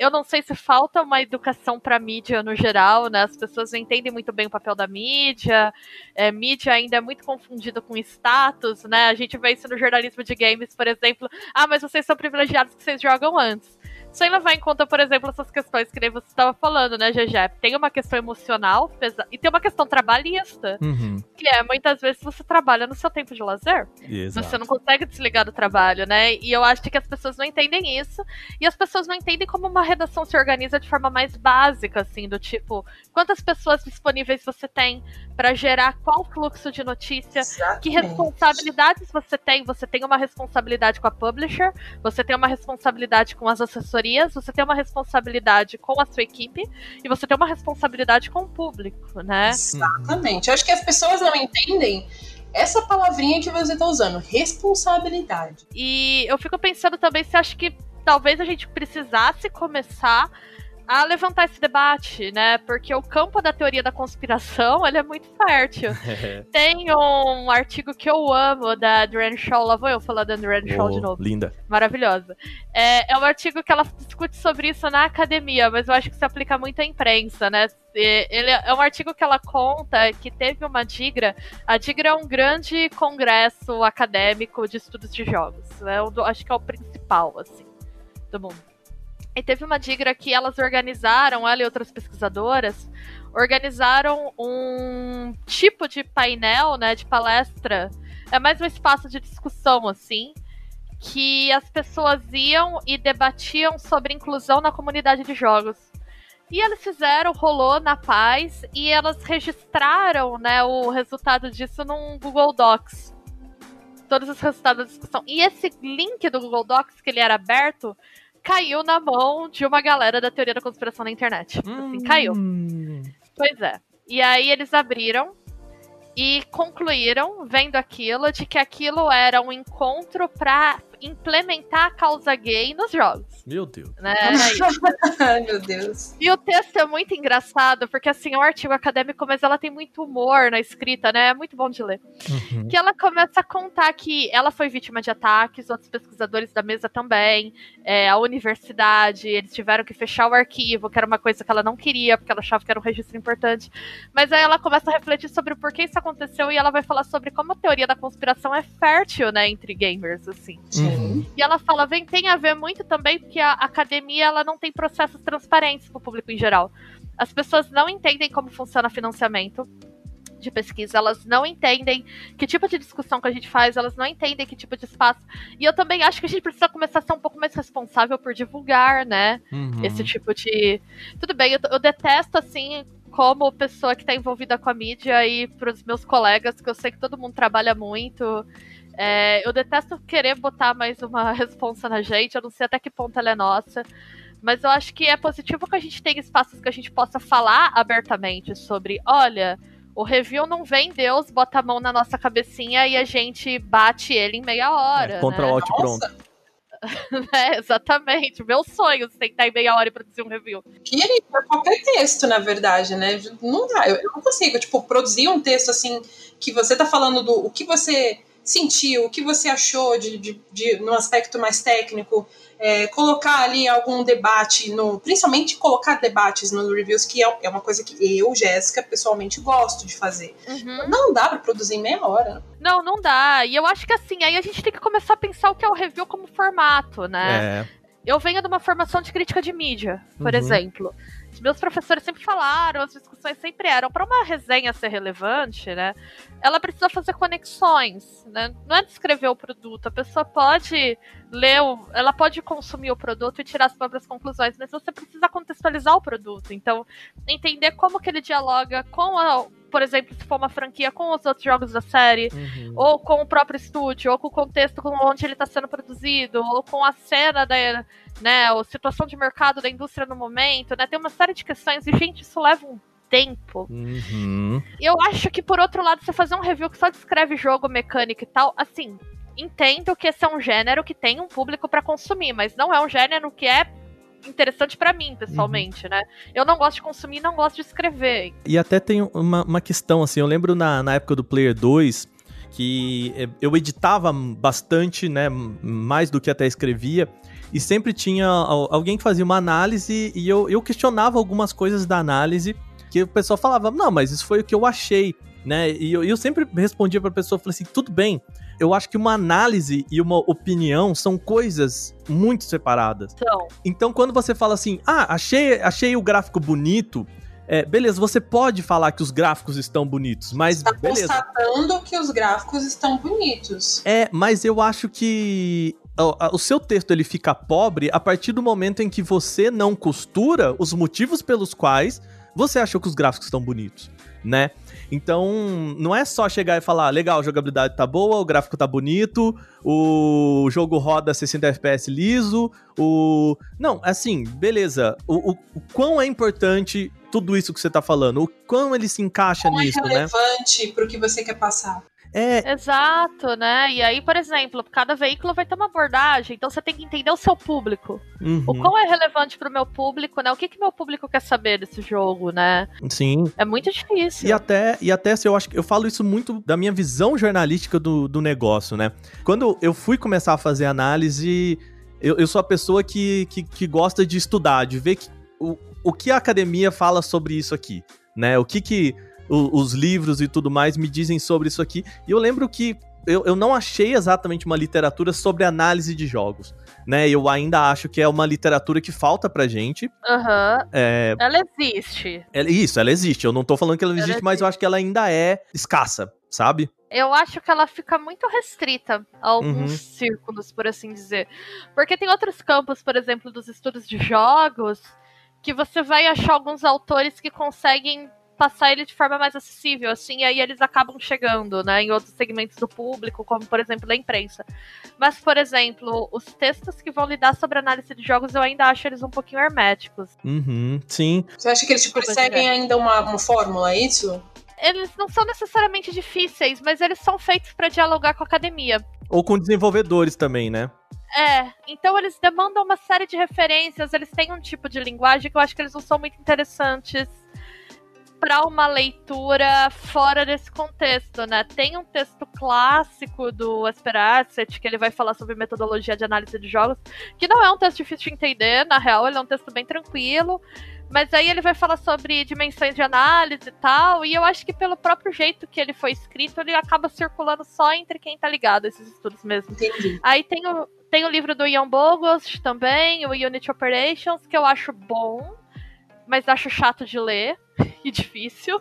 eu não sei se falta uma educação para mídia no geral, né? As pessoas não entendem muito bem o papel da mídia. É, mídia ainda é muito confundida com status, né? A gente vê isso no jornalismo de games, por exemplo. Ah, mas vocês são privilegiados que vocês jogam antes sem levar em conta, por exemplo, essas questões que nem você estava falando, né, GG? Tem uma questão emocional pesa... e tem uma questão trabalhista, uhum. que é muitas vezes você trabalha no seu tempo de lazer. Exato. Você não consegue desligar do trabalho, né? E eu acho que as pessoas não entendem isso. E as pessoas não entendem como uma redação se organiza de forma mais básica, assim, do tipo, quantas pessoas disponíveis você tem para gerar qual fluxo de notícia, Exatamente. que responsabilidades você tem. Você tem uma responsabilidade com a publisher, você tem uma responsabilidade com as assessorias você tem uma responsabilidade com a sua equipe e você tem uma responsabilidade com o público, né? Exatamente. Eu acho que as pessoas não entendem essa palavrinha que você está usando, responsabilidade. E eu fico pensando também se acho que talvez a gente precisasse começar a levantar esse debate, né? Porque o campo da teoria da conspiração ele é muito fértil. <laughs> Tem um artigo que eu amo da Adrienne Shaw, lá vou eu falar da Adrienne Shaw oh, de novo. Linda. Maravilhosa. É, é um artigo que ela discute sobre isso na academia, mas eu acho que se aplica muito à imprensa, né? Ele é um artigo que ela conta que teve uma DIGRA. A DIGRA é um grande congresso acadêmico de estudos de jogos. Né? Eu acho que é o principal, assim, do mundo. E teve uma digra que elas organizaram, ela e outras pesquisadoras, organizaram um tipo de painel, né, de palestra. É mais um espaço de discussão, assim, que as pessoas iam e debatiam sobre inclusão na comunidade de jogos. E eles fizeram, rolou na paz, e elas registraram né, o resultado disso num Google Docs. Todos os resultados da discussão. E esse link do Google Docs, que ele era aberto, caiu na mão de uma galera da teoria da conspiração na internet. Hum. Assim, caiu. Pois é. E aí eles abriram e concluíram, vendo aquilo, de que aquilo era um encontro para implementar a causa gay nos jogos. Meu Deus. Né? <laughs> Ai, meu Deus. E o texto é muito engraçado, porque assim, é um artigo acadêmico, mas ela tem muito humor na escrita, né? É muito bom de ler. Uhum. Que ela começa a contar que ela foi vítima de ataques, outros pesquisadores da mesa também, é, a universidade, eles tiveram que fechar o arquivo, que era uma coisa que ela não queria, porque ela achava que era um registro importante. Mas aí ela começa a refletir sobre o porquê isso aconteceu e ela vai falar sobre como a teoria da conspiração é fértil, né, entre gamers, assim. Uhum. E ela fala, vem, tem a ver muito também porque a academia ela não tem processos transparentes para o público em geral. As pessoas não entendem como funciona financiamento de pesquisa, elas não entendem que tipo de discussão que a gente faz, elas não entendem que tipo de espaço. E eu também acho que a gente precisa começar a ser um pouco mais responsável por divulgar, né? Uhum. Esse tipo de. Tudo bem, eu, eu detesto assim. Como pessoa que está envolvida com a mídia e para os meus colegas, que eu sei que todo mundo trabalha muito, é, eu detesto querer botar mais uma <laughs> responsa na gente, eu não sei até que ponto ela é nossa. Mas eu acho que é positivo que a gente tenha espaços que a gente possa falar abertamente sobre, olha, o review não vem Deus, bota a mão na nossa cabecinha e a gente bate ele em meia hora. É, contra né? o alt pronto. <laughs> é, exatamente. Meu sonho sentar em meia hora e produzir um review. Queria qualquer texto, na verdade, né? Não dá, eu, eu não consigo, tipo, produzir um texto assim que você tá falando do o que você sentiu, o que você achou de, de, de no aspecto mais técnico, é, colocar ali algum debate, no, principalmente colocar debates nos reviews, que é, é uma coisa que eu, Jéssica, pessoalmente gosto de fazer. Uhum. Não dá pra produzir em meia hora. Não, não dá. E eu acho que assim, aí a gente tem que começar a pensar o que é o review como formato, né? É. Eu venho de uma formação de crítica de mídia, por Uhum. exemplo. Meus professores sempre falaram, as discussões sempre eram, para uma resenha ser relevante, né? Ela precisa fazer conexões, né? Não é descrever o produto, a pessoa pode ler, o, ela pode consumir o produto e tirar as próprias conclusões, mas você precisa contextualizar o produto. Então, entender como que ele dialoga com a, por exemplo, se for uma franquia, com os outros jogos da série, Uhum. ou com o próprio estúdio, ou com o contexto com onde ele está sendo produzido, ou com a cena da, né, a situação de mercado da indústria no momento, né? Tem uma série de questões e gente, isso leva um tempo. Uhum. E eu acho que por outro lado, você fazer um review que só descreve jogo, mecânica e tal, assim, entendo que esse é um gênero que tem um público para consumir, mas não é um gênero que é interessante para mim, pessoalmente, né? Eu não gosto de consumir, não gosto de escrever. E até tem uma, uma questão, assim, eu lembro na, na época do Player 2 que eh, eu editava bastante, né, mais do que até escrevia, e sempre tinha al- alguém que fazia uma análise e eu, eu questionava algumas coisas da análise que o pessoal falava, não, mas isso foi o que eu achei, né, e eu, eu sempre respondia pra pessoa, falei assim, tudo bem, eu acho que uma análise e uma opinião são coisas muito separadas. Então, Então, quando você fala assim, ah, achei, achei o gráfico bonito, é, beleza, você pode falar que os gráficos estão bonitos, mas Está beleza. constatando que os gráficos estão bonitos. É, mas eu acho que o, seu texto ele fica pobre a partir do momento em que você não costura os motivos pelos quais você achou que os gráficos estão bonitos, né? Então, não é só chegar e falar, legal, a jogabilidade tá boa, o gráfico tá bonito, o jogo roda 60 FPS liso, o... Não, assim, beleza, o, o, o quão é importante tudo isso que você tá falando, o quão ele se encaixa Não é nisso, né? relevante pro que você quer passar. É, Exato, né? E aí, por exemplo, cada veículo vai ter uma abordagem, então você tem que entender o seu público. uhum, O qual é relevante pro meu público, né? O que que meu público quer saber desse jogo, né? sim. É muito difícil. E até, e até se eu acho que eu falo isso muito da minha visão jornalística do, do negócio, né? Quando eu fui começar a fazer análise, eu, eu sou a pessoa que, que, que gosta de estudar, de ver que, o, o que a academia fala sobre isso aqui, né? O que que o- os livros e tudo mais me dizem sobre isso aqui. E eu lembro que eu, eu não achei exatamente uma literatura sobre análise de jogos, né? Eu ainda acho que é uma literatura que falta pra gente. Aham. É, Ela existe. ela- isso, ela existe. Eu não tô falando que ela Ela existe, mas eu acho que ela ainda é escassa, sabe? Eu acho que ela fica muito restrita a alguns Uhum. círculos, por assim dizer. Porque tem outros campos, por exemplo, dos estudos de jogos, que você vai achar alguns autores que conseguem passar ele de forma mais acessível, assim, e aí eles acabam chegando, né, em outros segmentos do público, como, por exemplo, a imprensa. Mas, por exemplo, os textos que vão lidar sobre análise de jogos, eu ainda acho eles um pouquinho herméticos. Uhum, sim. Você acha que eles tipo, Pois seguem é. ainda uma, uma fórmula, é isso? Eles não são necessariamente difíceis, mas eles são feitos para dialogar com a academia. Ou com desenvolvedores também, né? É, então eles demandam uma série de referências, eles têm um tipo de linguagem que eu acho que eles não são muito interessantes para uma leitura fora desse contexto, né? Tem um texto clássico do Asperacet que ele vai falar sobre metodologia de análise de jogos, que não é um texto difícil de entender, na real, ele é um texto bem tranquilo. Mas aí ele vai falar sobre dimensões de análise e tal, e eu acho que pelo próprio jeito que ele foi escrito, ele acaba circulando só entre quem tá ligado a esses estudos mesmo. Entendi. Aí tem o, tem o livro do Ian Bogost também, o Unity Operations, que eu acho bom, mas acho chato de ler <laughs> e difícil.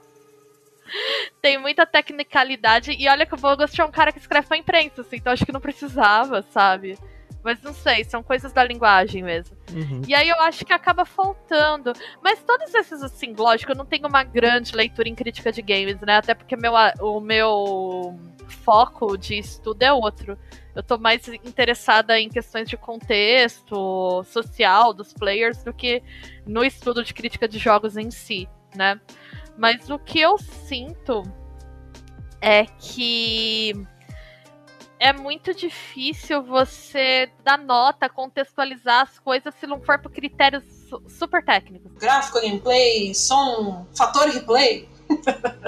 Tem muita tecnicalidade, e olha que o Bogost é um cara que escreve pra imprensa, assim, então acho que não precisava, sabe? Mas não sei, são coisas da linguagem mesmo. Uhum. E aí eu acho que acaba faltando. Mas todos esses, assim, lógico, eu não tenho uma grande leitura em crítica de games, né? Até porque meu, o meu foco de estudo é outro. Eu tô mais interessada em questões de contexto social dos players do que no estudo de crítica de jogos em si, né? Mas o que eu sinto é que é muito difícil você dar nota, contextualizar as coisas se não for por critérios su- super técnicos. Gráfico, gameplay, som, fator replay.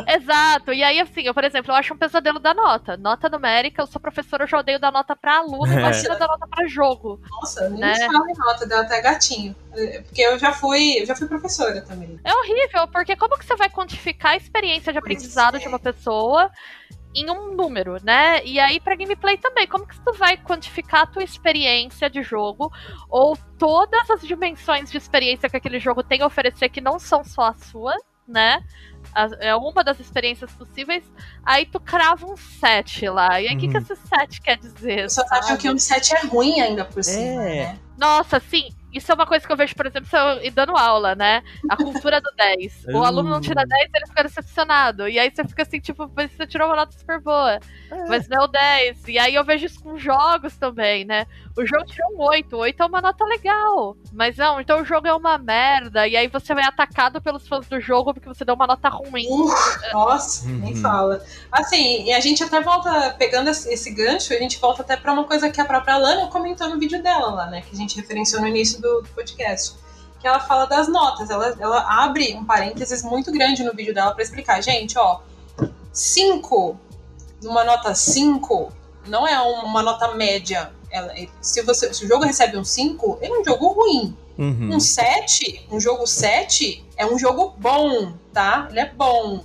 Exato. E aí, assim, eu, por exemplo, eu acho um pesadelo da nota. Nota numérica, eu sou professora, eu já odeio dar nota pra aluno, É. imagina dar nota pra jogo. Nossa, nem Né? fala em nota, deu até gatinho. É, Porque eu já fui, eu já fui professora também. É horrível, porque como que você vai quantificar a experiência de aprendizado de uma pessoa em um número, né? E aí pra gameplay também, como que tu vai quantificar a tua experiência de jogo ou todas as dimensões de experiência que aquele jogo tem a oferecer que não são só a sua, né? É uma das experiências possíveis. Aí tu crava um 7 lá. E aí o que, que Uhum. esse 7 quer dizer? Pessoas acham sabe? que um 7 é ruim ainda por cima, É. né? Nossa, sim. Isso é uma coisa que eu vejo, por exemplo, se eu dando aula, né? A cultura do 10. <laughs> O aluno não tira 10, ele fica decepcionado. E aí você fica assim, tipo, mas você tirou uma nota super boa. Mas não é o 10. E aí eu vejo isso com jogos também, né? O jogo tirou um 8. 8 é uma nota legal. Mas não, então o jogo é uma merda. E aí você vai atacado pelos fãs do jogo porque você deu uma nota ruim. Uh, nossa, nem Uhum. fala. Assim, e a gente até volta, pegando esse esse gancho, a gente volta até pra uma coisa que a própria Lana comentou no vídeo dela lá, né? Que a gente referenciou no início do, do podcast. Que ela fala das notas. Ela, ela abre um parênteses muito grande no vídeo dela pra explicar. Gente, ó, 5, numa nota 5, não é uma nota média. Ela- se, você, se o jogo recebe um 5, ele é um jogo ruim. Uhum. Um 7, um jogo 7 é um jogo bom, tá? Ele é bom.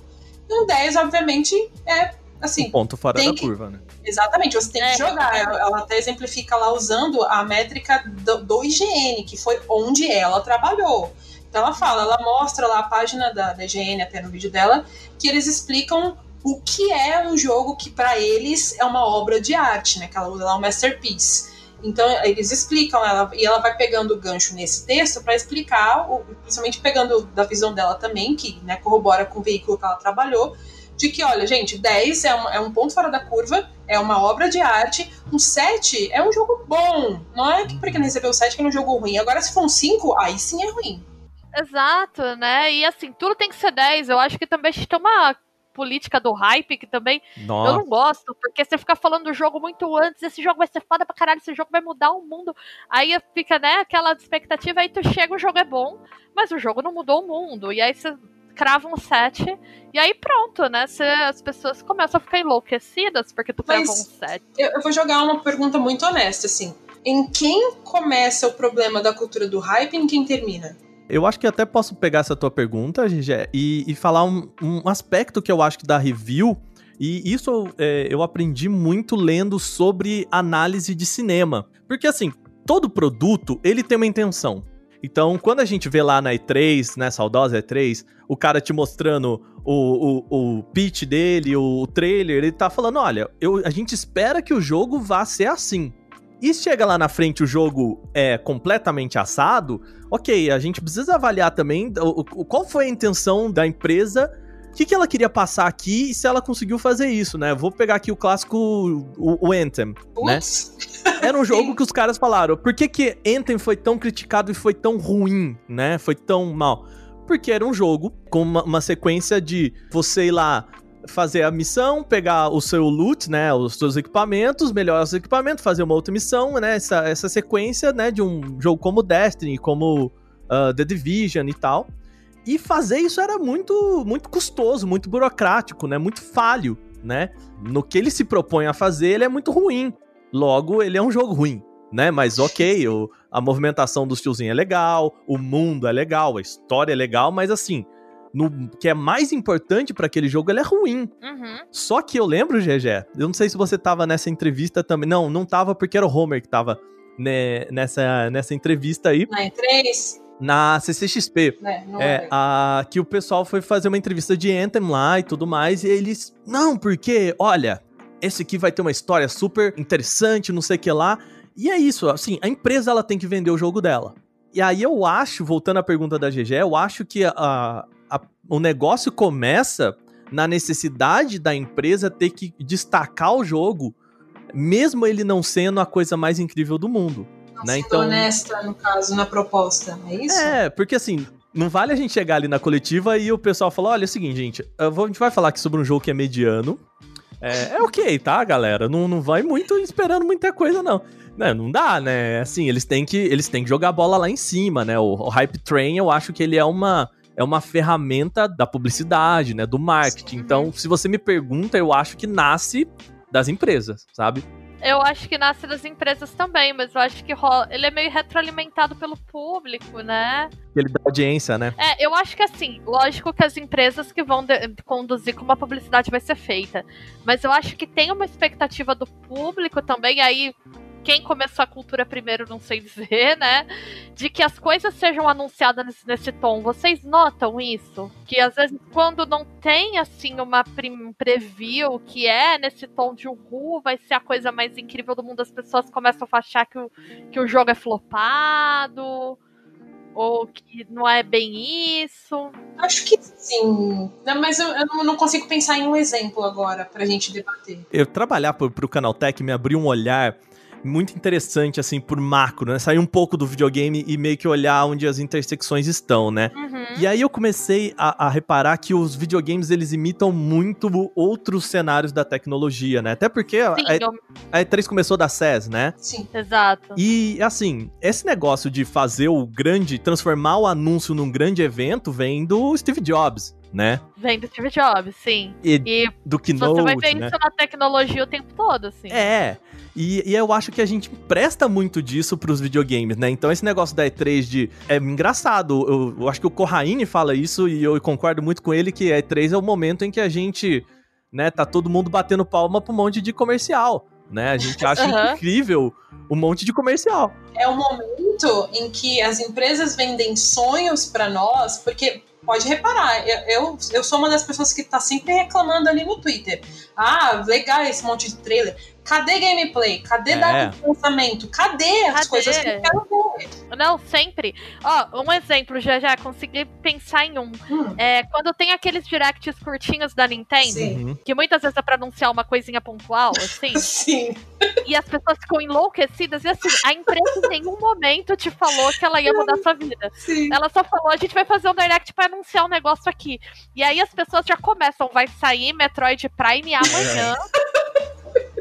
E um 10, obviamente, é assim. Ponto fora da que- curva, né? Exatamente, você tem É. que jogar. Ela, ela até exemplifica lá usando a métrica do, do IGN, que foi onde ela trabalhou. Então ela fala, ela mostra lá a página da, da IGN, até no vídeo dela, que eles explicam o que é um jogo que para eles é uma obra de arte, né? Que ela usa lá um masterpiece. Então eles explicam, ela, e ela vai pegando o gancho nesse texto para explicar, principalmente pegando da visão dela também, que né, corrobora com o veículo que ela trabalhou, de que, olha, gente, 10 é um, é um ponto fora da curva, é uma obra de arte, um 7 é um jogo bom. Não é que porque ele recebeu 7 que é um jogo ruim. Agora, se for um 5, aí sim é ruim. Exato, né? E assim, tudo tem que ser 10. Eu acho que também a gente tem uma política do hype que também eu Nossa. não gosto, porque você fica falando do jogo muito antes, esse jogo vai ser foda pra caralho, esse jogo vai mudar o mundo. Aí fica, né, aquela expectativa, aí tu chega, o jogo é bom, mas o jogo não mudou o mundo. E aí você crava um 7, e aí pronto, né? Cê, as pessoas começam a ficar enlouquecidas porque tu crava um Mas- 7. Eu, eu vou jogar uma pergunta muito honesta, assim. Em quem começa o problema da cultura do hype e em quem termina? Eu acho que até posso pegar essa tua pergunta, Gigé, e, e falar um, um aspecto que eu acho que da review, e isso é, eu aprendi muito lendo sobre análise de cinema. Porque assim, todo produto, ele tem uma intenção. Então, quando a gente vê lá na E3, né, saudosa E3, o cara te mostrando o, o, o pitch dele, o trailer, ele tá falando, olha, eu, a gente espera que o jogo vá ser assim. E chega lá na frente o jogo é completamente assado, ok, a gente precisa avaliar também o, o- qual foi a intenção da empresa, o que, que ela queria passar aqui e se ela conseguiu fazer isso, né? Vou pegar aqui o clássico, o, o Anthem, né? Putz, Era um <laughs> jogo que os caras falaram, por que que Anthem foi tão criticado e foi tão ruim, né? Foi tão mal? Porque era um jogo com uma, uma sequência de você ir lá fazer a missão, pegar o seu loot, né, os seus equipamentos, melhorar os equipamentos, fazer uma outra missão, né, essa, essa sequência, né, de um jogo como Destiny, como ah, The Division e tal. E fazer isso era muito, muito custoso, muito burocrático, né, muito falho, né. No que ele se propõe a fazer, ele é muito ruim. Logo, ele é um jogo ruim, né? Mas ok, o, a movimentação dos tiozinhos é legal, o mundo é legal, a história é legal, mas assim, no que é mais importante pra aquele jogo, ele é ruim. Uhum. Só que eu lembro, GG, eu não sei se você tava nessa entrevista também. Não, não tava porque era o Homer que tava né, nessa, nessa entrevista aí, na E3, na CCXP. É, é. a, que o pessoal foi fazer uma entrevista de Anthem lá e tudo mais, e eles, não, porque, olha, esse aqui vai ter uma história super interessante, não sei o que lá. E é isso, assim, a empresa ela tem que vender o jogo dela. E aí eu acho, voltando à pergunta da GG, eu acho que a, a- o negócio começa na necessidade da empresa ter que destacar o jogo, mesmo ele não sendo a coisa mais incrível do mundo. Não né, então- honesta, no caso, na proposta, é isso? É, porque assim, não vale a gente chegar ali na coletiva e o pessoal falar: olha, é o seguinte, gente, eu vou- a gente vai falar aqui sobre um jogo que é mediano. É, é ok, tá, galera? Não, não vai muito esperando muita coisa, não. Né, não dá, né? Assim, eles têm, que, eles têm que jogar a bola lá em cima, né? O, o Hype Train, eu acho que ele é uma. é uma ferramenta da publicidade, né, do marketing. Sim. Então, se você me pergunta, eu acho que nasce das empresas, sabe? Eu acho que nasce das empresas também, mas eu acho que rola- ele é meio retroalimentado pelo público, né? Ele dá audiência, né? É, eu acho que assim, lógico que as empresas que vão de- conduzir como a publicidade vai ser feita. Mas eu acho que tem uma expectativa do público também, aí quem começou a cultura primeiro, não sei dizer, né? De que as coisas sejam anunciadas nesse, nesse tom. Vocês notam isso? Que às vezes, quando não tem, assim, uma prim- um preview que é nesse tom de uhul, vai ser a coisa mais incrível do mundo, as pessoas começam a achar que o, que o jogo é flopado ou que não é bem isso. Acho que sim. Não, mas eu, eu não- não consigo pensar em um exemplo agora pra gente debater. Eu trabalhar pro, pro Canaltech me abriu um olhar muito interessante, assim, por macro, né? Sair um pouco do videogame e meio que olhar onde as intersecções estão, né? Uhum. E aí eu comecei a, a reparar que os videogames, eles imitam muito outros cenários da tecnologia, né? Até porque a, Sim, eu- a E3 começou da SES, né? Sim. exato. E, assim, esse negócio de fazer o grande, transformar o anúncio num grande evento vem do Steve Jobs, né? Vem do Steve Jobs, sim. E E do você vai ver né? isso na tecnologia o tempo todo, assim. É. E, e eu acho que a gente presta muito disso pros videogames, né? Então esse negócio da E3 de. É engraçado. Eu, eu acho que o Corraine fala isso e eu concordo muito com ele que a E3 é o momento em que a gente, né, tá todo mundo batendo palma pra um monte de comercial. Né? A gente acha <laughs> Aham. incrível um monte de comercial. É o momento em que as empresas vendem sonhos pra nós, porque pode reparar, eu, eu, eu sou uma das pessoas que tá sempre reclamando ali no Twitter. Ah, legal esse monte de trailer. Cadê gameplay? Cadê É. de lançamento? Cadê as Cadê? coisas que eu quero ver? Não, sempre. Ó, um exemplo, já já consegui pensar em um. Hum, É quando tem aqueles directs curtinhos da Nintendo, Sim. Uhum. que muitas vezes é pra anunciar uma coisinha pontual, assim, <laughs> Sim. e as pessoas ficam enlouquecidas, e assim, a empresa em nenhum momento te falou que ela ia mudar sua vida. Sim. Ela só falou, a gente vai fazer um direct pra anunciar um negócio aqui. E aí as pessoas já começam, vai sair Metroid Prime <laughs> amanhã.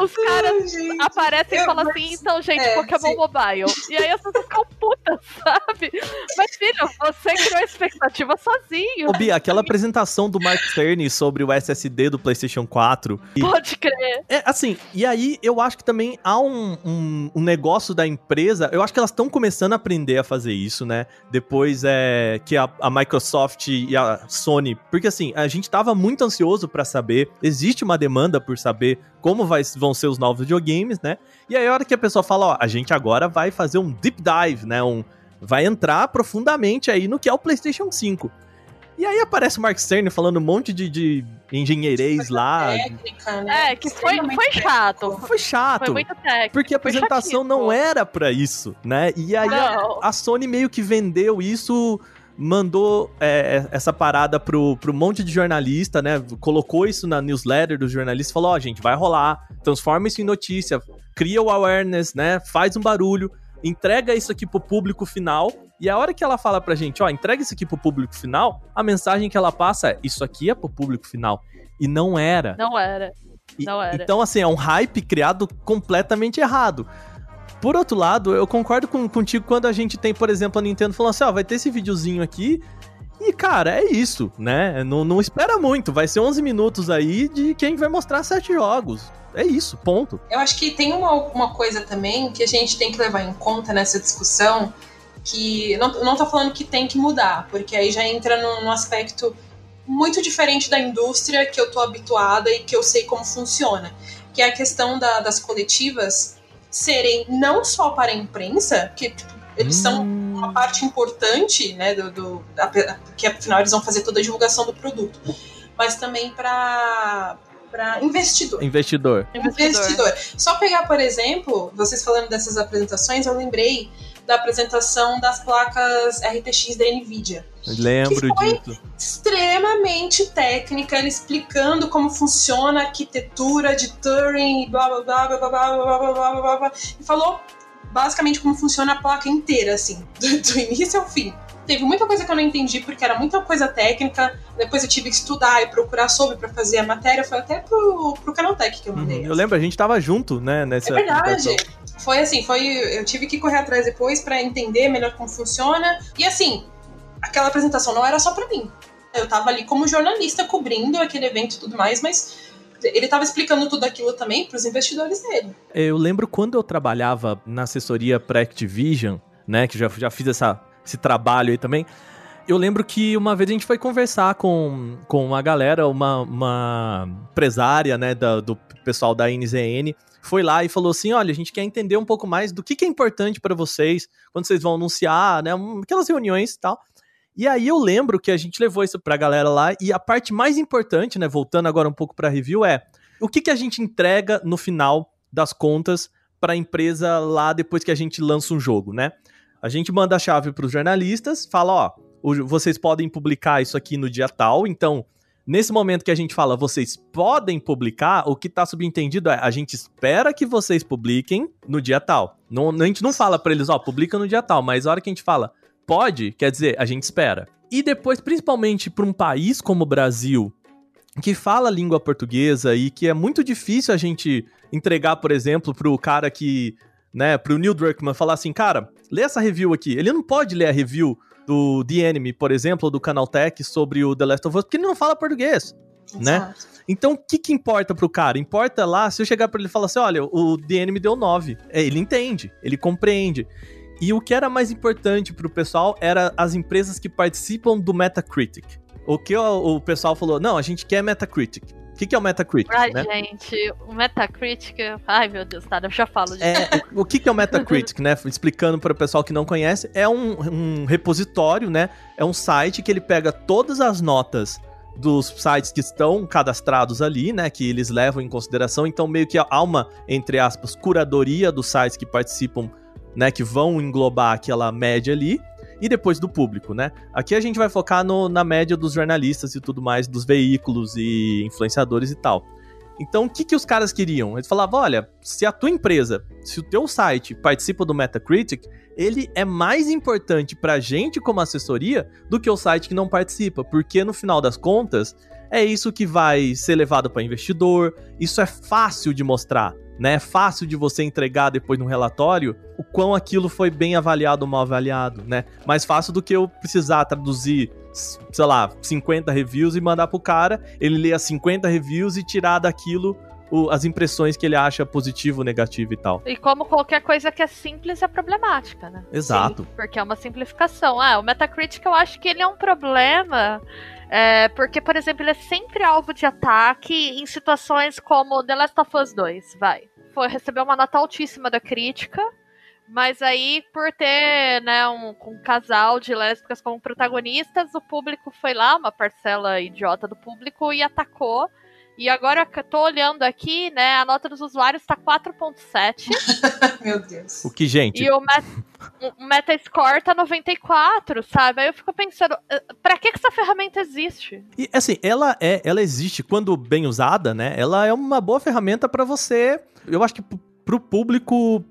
Os caras Ai, aparecem e falam assim, então, gente, é, Pokémon sim. Mobile. E aí as pessoas ficam putas, <laughs> sabe? Mas, filho, você criou a expectativa sozinho. Ô, Bia, aquela apresentação do Mark Cerny sobre o SSD do PlayStation 4. E, Pode crer. é, assim, e aí eu acho que também há um, um, um negócio da empresa. Eu acho que elas estão começando a aprender a fazer isso, né? Depois é que a, a Microsoft e a Sony. Porque assim, a gente tava muito ansioso pra saber. Existe uma demanda por saber como vai- vão ser os novos videogames, né? E aí a hora que a pessoa fala, ó, a gente agora vai fazer um deep dive, né? Um, vai entrar profundamente aí no que é o PlayStation 5. E aí aparece o Mark Cerny falando um monte de, de engenheirês lá. Técnica, né? É, que foi, foi chato. Foi chato. Foi muito técnico. Porque a apresentação chatíssimo. não era pra isso, né? E aí a, a Sony meio que vendeu isso, mandou é, essa parada pro, pro monte de jornalista, né? Colocou isso na newsletter dos jornalistas, falou, ó, gente, vai rolar, transforma isso em notícia, cria o awareness, né? Faz um barulho, entrega isso aqui pro público final. E a hora que ela fala pra gente, ó, entrega isso aqui pro público final, a mensagem que ela passa é, isso aqui é pro público final. E não era. Não era. E- Não era. Então, assim, é um hype criado completamente errado. Por outro lado, eu concordo com, contigo quando a gente tem, por exemplo, a Nintendo falando assim, ó, vai ter esse videozinho aqui. E, cara, é isso, né? Não, não espera muito. Vai ser 11 minutos aí de quem vai mostrar sete jogos. É isso, ponto. Eu acho que tem uma, uma coisa também que a gente tem que levar em conta nessa discussão, que não, não tô falando que tem que mudar, porque aí já entra num, num aspecto muito diferente da indústria que eu tô habituada e que eu sei como funciona, que é a questão da- das coletivas serem não só para a imprensa, que tipo, eles são Hum, uma parte importante, né, do, do da- porque afinal eles vão fazer toda a divulgação do produto, mas também para para investidor. investidor. Investidor. Só pegar, por exemplo, vocês falando dessas apresentações, eu lembrei da apresentação das placas RTX da Nvidia. Lembro Que foi? disso. Extremamente técnica, ele explicando como funciona a arquitetura de Turing e blá blá blá blá blá blá blá blá blá blá blá e falou basicamente como funciona a placa inteira, assim, do, do início ao fim. Teve muita coisa que eu não entendi, porque era muita coisa técnica. Depois eu tive que estudar e procurar sobre pra fazer a matéria. Foi até pro, pro Canaltech que eu mandei. Uhum. Eu lembro, a gente tava junto, né, nessa É verdade. apresentação. Foi assim, foi. Eu tive que correr atrás depois pra entender melhor como funciona. E assim, aquela apresentação não era só pra mim. Eu tava ali como jornalista cobrindo aquele evento e tudo mais, mas ele tava explicando tudo aquilo também pros investidores dele. Eu lembro quando eu trabalhava na assessoria para Activision, né, que já, já fiz essa, esse trabalho aí também. Eu lembro que uma vez a gente foi conversar com, com uma galera, uma, uma empresária, né, da, do pessoal da NZN, foi lá e falou assim: olha, a gente quer entender um pouco mais do que, que é importante para vocês quando vocês vão anunciar, né? Aquelas reuniões e tal. E aí eu lembro que a gente levou isso pra galera lá, e a parte mais importante, né, voltando agora um pouco pra review, é o que, que a gente entrega no final das contas para a empresa lá depois que a gente lança um jogo, né? A gente manda a chave para os jornalistas, fala, ó, vocês podem publicar isso aqui no dia tal, então Nesse momento que a gente fala, vocês podem publicar, o que tá subentendido é, a gente espera que vocês publiquem no dia tal. Não, a gente não fala para eles, ó, publica no dia tal, mas a hora que a gente fala, pode, quer dizer, a gente espera. E depois, principalmente para um país como o Brasil, que fala língua portuguesa e que é muito difícil a gente entregar, por exemplo, pro cara que, né, pro Neil Druckmann falar assim, cara, lê essa review aqui. Ele não pode ler a review do The Enemy, por exemplo, ou do Canaltech sobre o The Last of Us, porque ele não fala português, Exato. né? Então, o que que importa pro cara? Importa lá, se eu chegar para ele e falar assim, olha, o The Enemy deu 9. É, ele entende, ele compreende. E o que era mais importante pro pessoal era as empresas que participam do Metacritic. O que o, o pessoal falou, não, a gente quer Metacritic. O que, que é o Metacritic? Ai, né? gente, o Metacritic. Ai, meu Deus, tá, eu já falo disso. É, o que, que é o Metacritic, né? Explicando para o pessoal que não conhece, é um, um repositório, né? É um site que ele pega todas as notas dos sites que estão cadastrados ali, né, que eles levam em consideração, então meio que há uma, entre aspas, curadoria dos sites que participam, né, que vão englobar aquela média ali, e depois do público, né? Aqui a gente vai focar no, na média dos jornalistas e tudo mais, dos veículos e influenciadores e tal. Então, o que, que os caras queriam? Eles falavam: olha, se a tua empresa, se o teu site participa do Metacritic, ele é mais importante pra gente como assessoria do que o site que não participa, porque no final das contas, é isso que vai ser levado para investidor, isso é fácil de mostrar né? É fácil de você entregar depois no relatório o quão aquilo foi bem avaliado ou mal avaliado, né? Mais fácil do que eu precisar traduzir, sei lá, 50 reviews e mandar pro cara, ele ler as 50 reviews e tirar daquilo o, as impressões que ele acha positivo, negativo e tal. E como qualquer coisa que é simples é problemática, né? Exato. Sim, porque é uma simplificação. Ah, o Metacritic eu acho que ele é um problema. É, porque, por exemplo, ele é sempre alvo de ataque em situações como The Last of Us 2, vai foi recebeu uma nota altíssima da crítica, mas aí por ter, né, um, um, casal de lésbicas como protagonistas, o público foi lá, uma parcela idiota do público e atacou. E agora que eu tô olhando aqui, né, a nota dos usuários tá 4.7. <laughs> Meu Deus. O que, gente? E o, met o Metascore tá 94, sabe? Aí eu fico pensando, eh, pra que, que essa ferramenta existe? E assim, ela é, ela existe quando bem usada, né? Ela é uma boa ferramenta para você eu acho que pro público,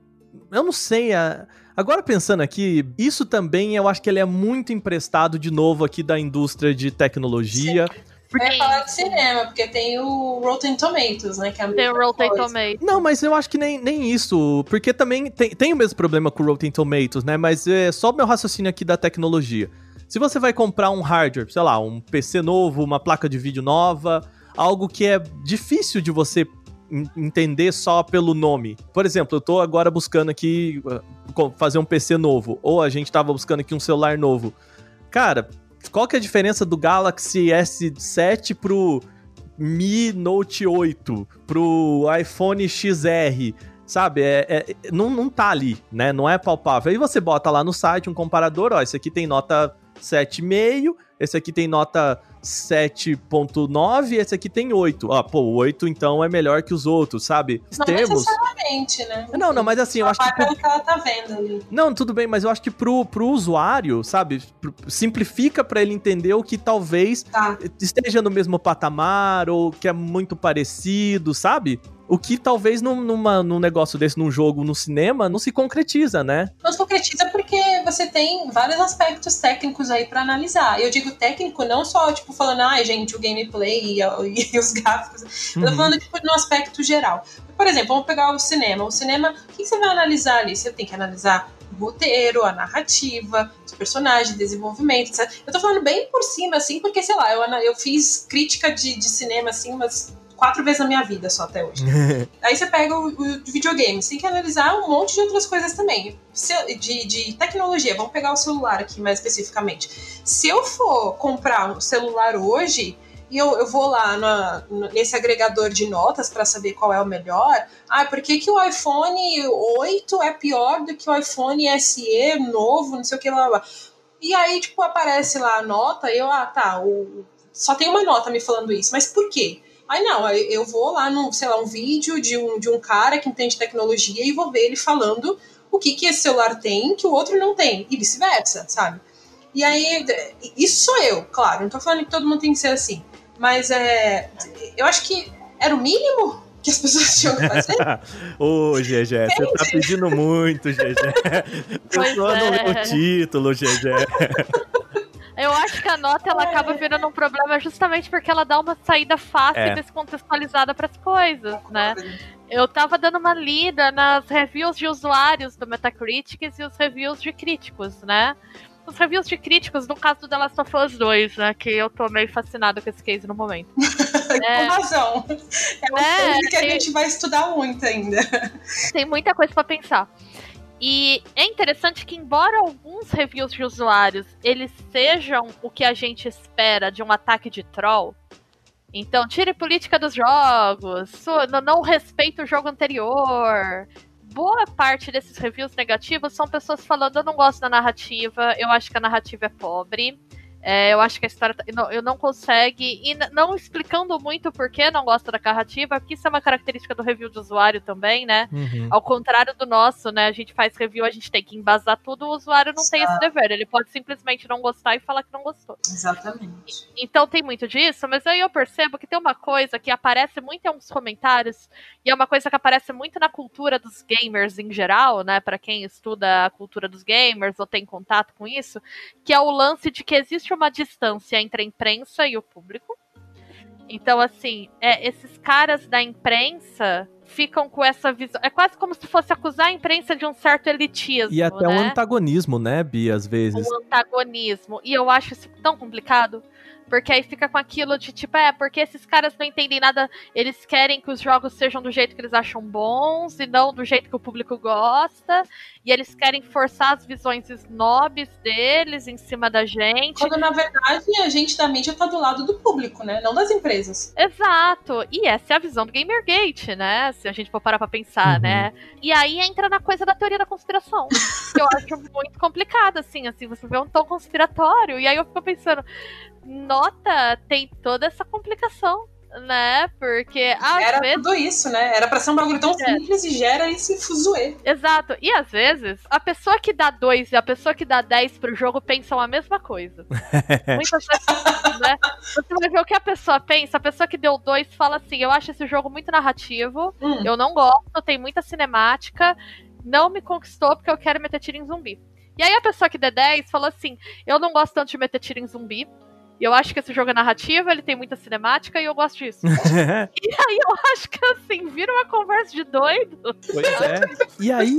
eu não sei, a, agora pensando aqui, isso também eu acho que ele é muito emprestado de novo aqui da indústria de tecnologia. Sim. Porque... Eu ia falar de cinema, porque tem o Rotten Tomatoes, né? Que é tem o Rotten Tomatoes. Não, mas eu acho que nem, nem isso. Porque também tem, tem o mesmo problema com o Rotten Tomatoes, né? Mas é só o meu raciocínio aqui da tecnologia. Se você vai comprar um hardware, sei lá, um PC novo, uma placa de vídeo nova, algo que é difícil de você entender só pelo nome. Por exemplo, eu tô agora buscando aqui uh, fazer um PC novo, ou a gente tava buscando aqui um celular novo. Cara, qual que é a diferença do Galaxy S7 pro Mi Note 8, pro iPhone XR? Sabe, é, é, não, não tá ali, né? Não é palpável. Aí você bota lá no site um comparador, ó, esse aqui tem nota 7,5, esse aqui tem nota 7.9 esse aqui tem 8. Ah, pô, o 8 então é melhor que os outros, sabe? Não Temos... necessariamente, né? Não, não, mas assim, eu acho que... Que ela tá vendo ali. Não, tudo bem, mas eu acho que pro, pro usuário, sabe? Simplifica para ele entender o que talvez tá. esteja no mesmo patamar ou que é muito parecido, sabe? O que talvez num, numa, num negócio desse, num jogo, no cinema, não se concretiza, né? Não se concretiza porque você tem vários aspectos técnicos aí para analisar. Eu digo técnico não só, tipo, falando, ai, ah, gente, o gameplay e, <laughs> e, os gráficos. Uhum. Eu tô uhum. falando, tipo, no aspecto geral. Por exemplo, vamos pegar o cinema. O cinema, o que você vai analisar ali? Você tem que analisar o roteiro, a narrativa, os personagem, desenvolvimento, etc. Eu tô falando bem por cima, assim, porque, sei lá, eu, eu fiz crítica de, de cinema, assim, umas quatro vezes na minha vida só até hoje. <laughs> Aí você pega o, o videogame, você tem que analisar um monte de outras coisas também. Se, de, de tecnologia, vamos pegar o celular aqui mais especificamente. Se eu for comprar um celular hoje, e eu, eu vou lá na, nesse agregador de notas para saber qual é o melhor. Ah, por que, que o iPhone 8 é pior do que o iPhone SE novo, não sei o que lá, lá. E aí, tipo, aparece lá a nota e eu, ah, tá, o, só tem uma nota me falando isso. Mas por quê? Aí não, eu vou lá num, sei lá, um vídeo de um, de um cara que entende tecnologia e vou ver ele falando o que, que esse celular tem que o outro não tem, e vice-versa, sabe? E aí, isso sou eu, claro, não tô falando que todo mundo tem que ser assim. Mas é. Eu acho que era o mínimo que as pessoas <laughs> tinham que fazer. <laughs> Ô, GG, você tá pedindo muito, GG. <laughs> Pessoa é. no título, GG. Eu acho que a nota ela acaba virando um problema justamente porque ela dá uma saída fácil é. e descontextualizada para as coisas, né? Eu tava dando uma lida nas reviews de usuários do Metacritic e os reviews de críticos, né? Os reviews de críticos, no caso do The Last of Us 2, né? Que eu tô meio fascinado com esse case no momento. <laughs> é, com razão. É um é, que a gente vai estudar muito ainda. Tem muita coisa para pensar. E é interessante que, embora alguns reviews de usuários eles sejam o que a gente espera de um ataque de troll, então tire política dos jogos, não respeita o jogo anterior. Boa parte desses reviews negativos são pessoas falando: eu não gosto da narrativa, eu acho que a narrativa é pobre. É, eu acho que a história tá, não, eu não consegue e não explicando muito por que não gosta da narrativa, porque isso é uma característica do review de usuário também, né? Uhum. Ao contrário do nosso, né? A gente faz review, a gente tem que embasar tudo, o usuário não Exato. tem esse dever, ele pode simplesmente não gostar e falar que não gostou. Exatamente. E, então tem muito disso, mas aí eu percebo que tem uma coisa que aparece muito em uns comentários e é uma coisa que aparece muito na cultura dos gamers em geral, né? Para quem estuda a cultura dos gamers ou tem contato com isso, que é o lance de que existe existe uma distância entre a imprensa e o público. Então, assim, é, esses caras da imprensa ficam com essa visão. É quase como se fosse acusar a imprensa de um certo elitismo. E até né? um antagonismo, né, Bia, às vezes. Um antagonismo. E eu acho isso tão complicado. Porque aí fica com aquilo de tipo, é, porque esses caras não entendem nada, eles querem que os jogos sejam do jeito que eles acham bons e não do jeito que o público gosta, e eles querem forçar as visões snobs deles em cima da gente. Quando na verdade a gente da mídia tá do lado do público, né? Não das empresas. Exato. E essa é a visão do Gamergate, né? Se a gente for parar pra pensar, uhum. né? E aí entra na coisa da teoria da conspiração. que eu acho muito complicada, assim, assim, você vê um tom conspiratório, e aí eu fico pensando, nota tem toda essa complicação, né? Porque às Era vezes... tudo isso, né? Era pra ser um bagulho tão é. simples e gera esse fuzuê. Exato. E às vezes, a pessoa que dá 2 e a pessoa que dá 10 pro jogo pensam a mesma coisa. <laughs> Muitas vezes, né? Você vai ver o que a pessoa pensa. A pessoa que deu 2 fala assim: Eu acho esse jogo muito narrativo, hum. eu não gosto, tem muita cinemática, não me conquistou porque eu quero meter tiro em zumbi. E aí a pessoa que deu 10 falou assim: Eu não gosto tanto de meter tiro em zumbi, e eu acho que esse jogo é narrativo, ele tem muita cinemática e eu gosto disso. <laughs> e aí eu acho que assim, vira uma conversa de doido. Pois é. e aí,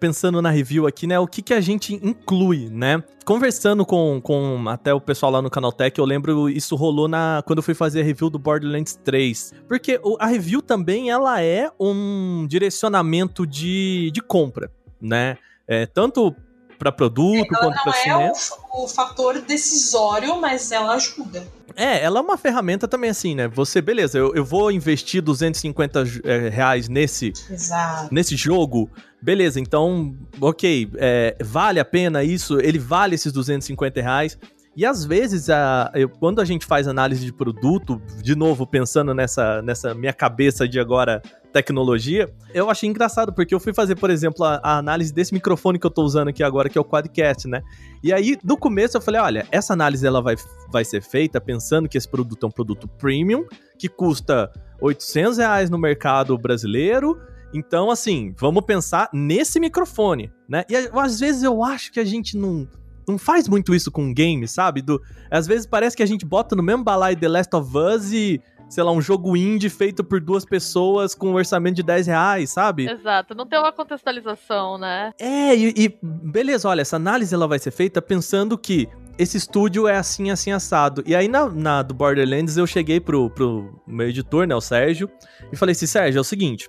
pensando na review aqui, né, o que, que a gente inclui, né? Conversando com, com até o pessoal lá no Canaltech, eu lembro isso rolou na quando eu fui fazer a review do Borderlands 3. Porque a review também ela é um direcionamento de, de compra, né? É, tanto para produto ela quanto para cinema. Ela não é o, o fator decisório, mas ela ajuda. É, ela é uma ferramenta também assim, né? Você, beleza, eu, eu vou investir 250 é, reais nesse, Exato. nesse jogo, beleza, então, ok, é, vale a pena isso? Ele vale esses 250 reais? E às vezes, a, eu, quando a gente faz análise de produto, de novo, pensando nessa, nessa minha cabeça de agora tecnologia, eu achei engraçado, porque eu fui fazer, por exemplo, a, a, análise desse microfone que eu tô usando aqui agora, que é o Quadcast, né? E aí, no começo, eu falei, olha, essa análise ela vai, vai ser feita pensando que esse produto é um produto premium, que custa 800 reais no mercado brasileiro, então, assim, vamos pensar nesse microfone, né? E às vezes eu acho que a gente não não faz muito isso com games, sabe? Do, às vezes parece que a gente bota no mesmo balaio The Last of Us e sei lá, um jogo indie feito por duas pessoas com um orçamento de 10 reais, sabe? Exato, não tem uma contextualização, né? É, e, e beleza, olha, essa análise ela vai ser feita pensando que esse estúdio é assim, assim, assado. E aí na, na do Borderlands eu cheguei pro, pro meu editor, né, o Sérgio, e falei assim, Sérgio, é o seguinte,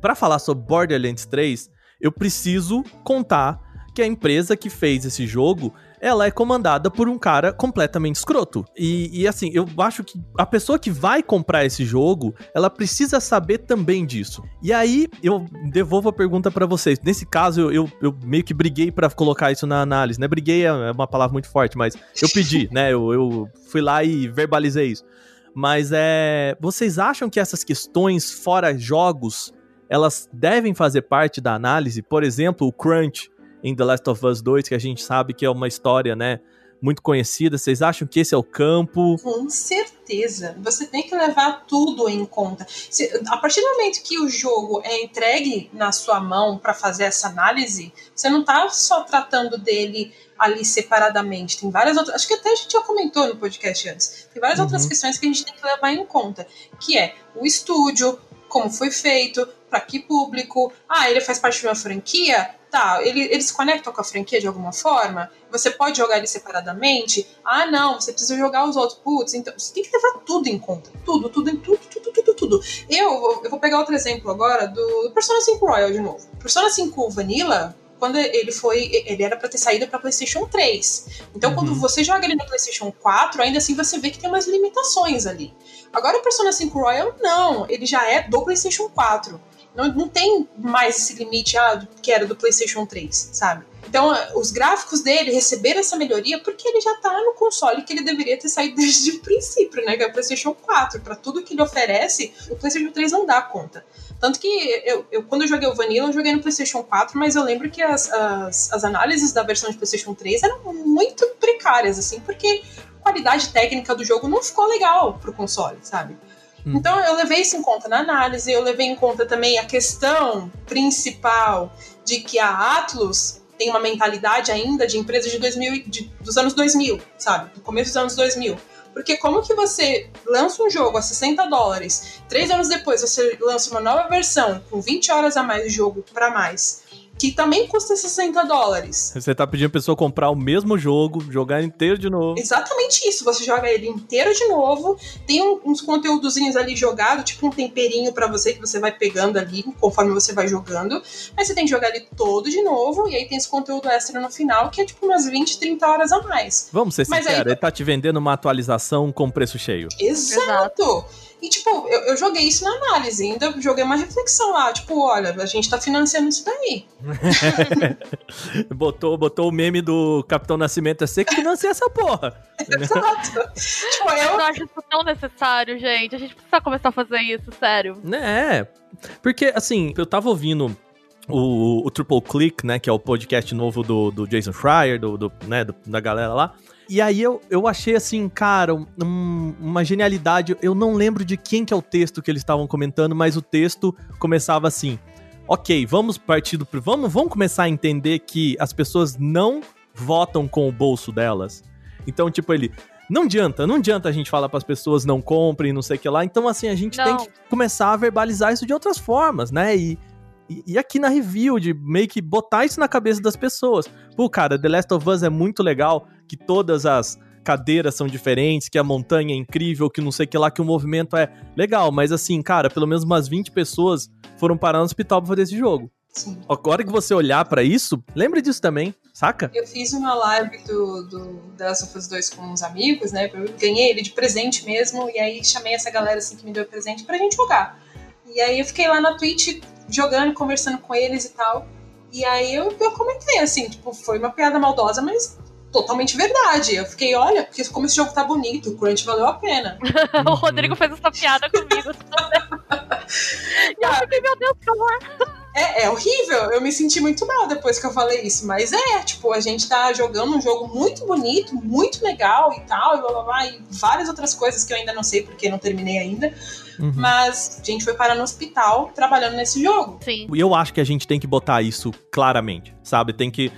para falar sobre Borderlands 3, eu preciso contar que a empresa que fez esse jogo, ela é comandada por um cara completamente escroto. E, e, assim, eu acho que a pessoa que vai comprar esse jogo, ela precisa saber também disso. E aí, eu devolvo a pergunta para vocês. Nesse caso, eu, eu, eu meio que briguei para colocar isso na análise, né? Briguei é uma palavra muito forte, mas eu pedi, né? Eu, eu fui lá e verbalizei isso. Mas é. Vocês acham que essas questões fora jogos elas devem fazer parte da análise? Por exemplo, o crunch em The Last of Us 2, que a gente sabe que é uma história, né, muito conhecida. Vocês acham que esse é o campo? Com certeza. Você tem que levar tudo em conta. Se, a partir do momento que o jogo é entregue na sua mão para fazer essa análise, você não está só tratando dele ali separadamente. Tem várias outras. Acho que até a gente já comentou no podcast antes. Tem várias uhum. outras questões que a gente tem que levar em conta. Que é o estúdio, como foi feito, para que público. Ah, ele faz parte de uma franquia? Tá, ele, ele se conecta com a franquia de alguma forma? Você pode jogar ele separadamente? Ah, não, você precisa jogar os outros. Putz, então você tem que levar tudo em conta. Tudo, tudo, tudo, tudo, tudo, tudo. Eu, eu vou pegar outro exemplo agora do, do Persona 5 Royal de novo. Persona 5 Vanilla, quando ele foi, ele era para ter saído para PlayStation 3. Então, uhum. quando você joga ele no PlayStation 4, ainda assim você vê que tem umas limitações ali. Agora o Persona 5 Royal não, ele já é do PlayStation 4. Não, não tem mais esse limite ah, que era do PlayStation 3, sabe? Então, os gráficos dele receberam essa melhoria porque ele já tá no console que ele deveria ter saído <laughs> desde o princípio, né? Que é o PlayStation 4. Para tudo que ele oferece, o PlayStation 3 não dá conta. Tanto que eu, eu, quando eu joguei o Vanilla, eu joguei no PlayStation 4, mas eu lembro que as, as, as análises da versão de PlayStation 3 eram muito precárias, assim, porque a qualidade técnica do jogo não ficou legal pro console, sabe? Hum. Então eu levei isso em conta na análise, eu levei em conta também a questão principal de que a Atlus tem uma mentalidade ainda de empresa de 2000, de, dos anos 2000, sabe? Do começo dos anos 2000. Porque como que você lança um jogo a 60 dólares, três anos depois você lança uma nova versão com 20 horas a mais de jogo para mais, que também custa 60 dólares. Você tá pedindo a pessoa comprar o mesmo jogo, jogar inteiro de novo. Exatamente isso. Você joga ele inteiro de novo, tem um, uns conteúdozinhos ali jogado, tipo um temperinho para você que você vai pegando ali conforme você vai jogando. Mas você tem que jogar ele todo de novo, e aí tem esse conteúdo extra no final, que é tipo umas 20, 30 horas a mais. Vamos ser sinceros, aí... ele tá te vendendo uma atualização com preço cheio. Exato. Exato. E, tipo, eu, eu, joguei isso na análise, ainda joguei uma reflexão lá, tipo, olha, a gente tá financiando isso daí. <laughs> botou, botou o meme do Capitão Nascimento, é você que financia essa porra. <laughs> Exato. tipo, eu... eu acho isso tão necessário, gente. A gente precisa começar a fazer isso, sério. É, porque, assim, eu tava ouvindo o, o Triple Click, né, que é o podcast novo do, do Jason Schreier, do, do, né, do, da galera lá. E aí eu, eu achei assim, cara, um, uma genialidade. Eu não lembro de quem que é o texto que eles estavam comentando, mas o texto começava assim: Ok, vamos partir do. Vamos, vamos começar a entender que as pessoas não votam com o bolso delas. Então, tipo, ele. Não adianta, não adianta a gente falar para as pessoas não comprem, não sei o que lá. Então, assim, a gente não. tem que começar a verbalizar isso de outras formas, né? E, e, aqui na review, de meio que botar isso na cabeça das pessoas. Pô, cara, The Last of Us é muito legal, que todas as cadeiras são diferentes, que a montanha é incrível, que não sei o que lá, que o movimento é legal, mas assim, cara, pelo menos umas 20 pessoas foram parar no hospital pra fazer esse jogo. Sim. Agora que você olhar para isso, lembre disso também, saca? Eu fiz uma live do, do The Last of Us 2 com uns amigos, né? Eu ganhei ele de presente mesmo, e aí chamei essa galera assim que me deu presente pra gente jogar. E aí eu fiquei lá na Twitch jogando, conversando com eles e tal. E aí eu, eu comentei, assim, tipo, foi uma piada maldosa, mas totalmente verdade. Eu fiquei, olha, porque como esse jogo tá bonito, o crunch valeu a pena. <laughs> o Rodrigo fez essa piada comigo. <laughs> e eu fiquei, meu Deus, que horror. É, é horrível, eu me senti muito mal depois que eu falei isso, mas é, tipo, a gente tá jogando um jogo muito bonito, muito legal e tal, e blá blá blá, e várias outras coisas que eu ainda não sei porque não terminei ainda. Uhum. Mas a gente foi parar no hospital trabalhando nesse jogo. Sim. E eu acho que a gente tem que botar isso claramente, sabe? Tem que.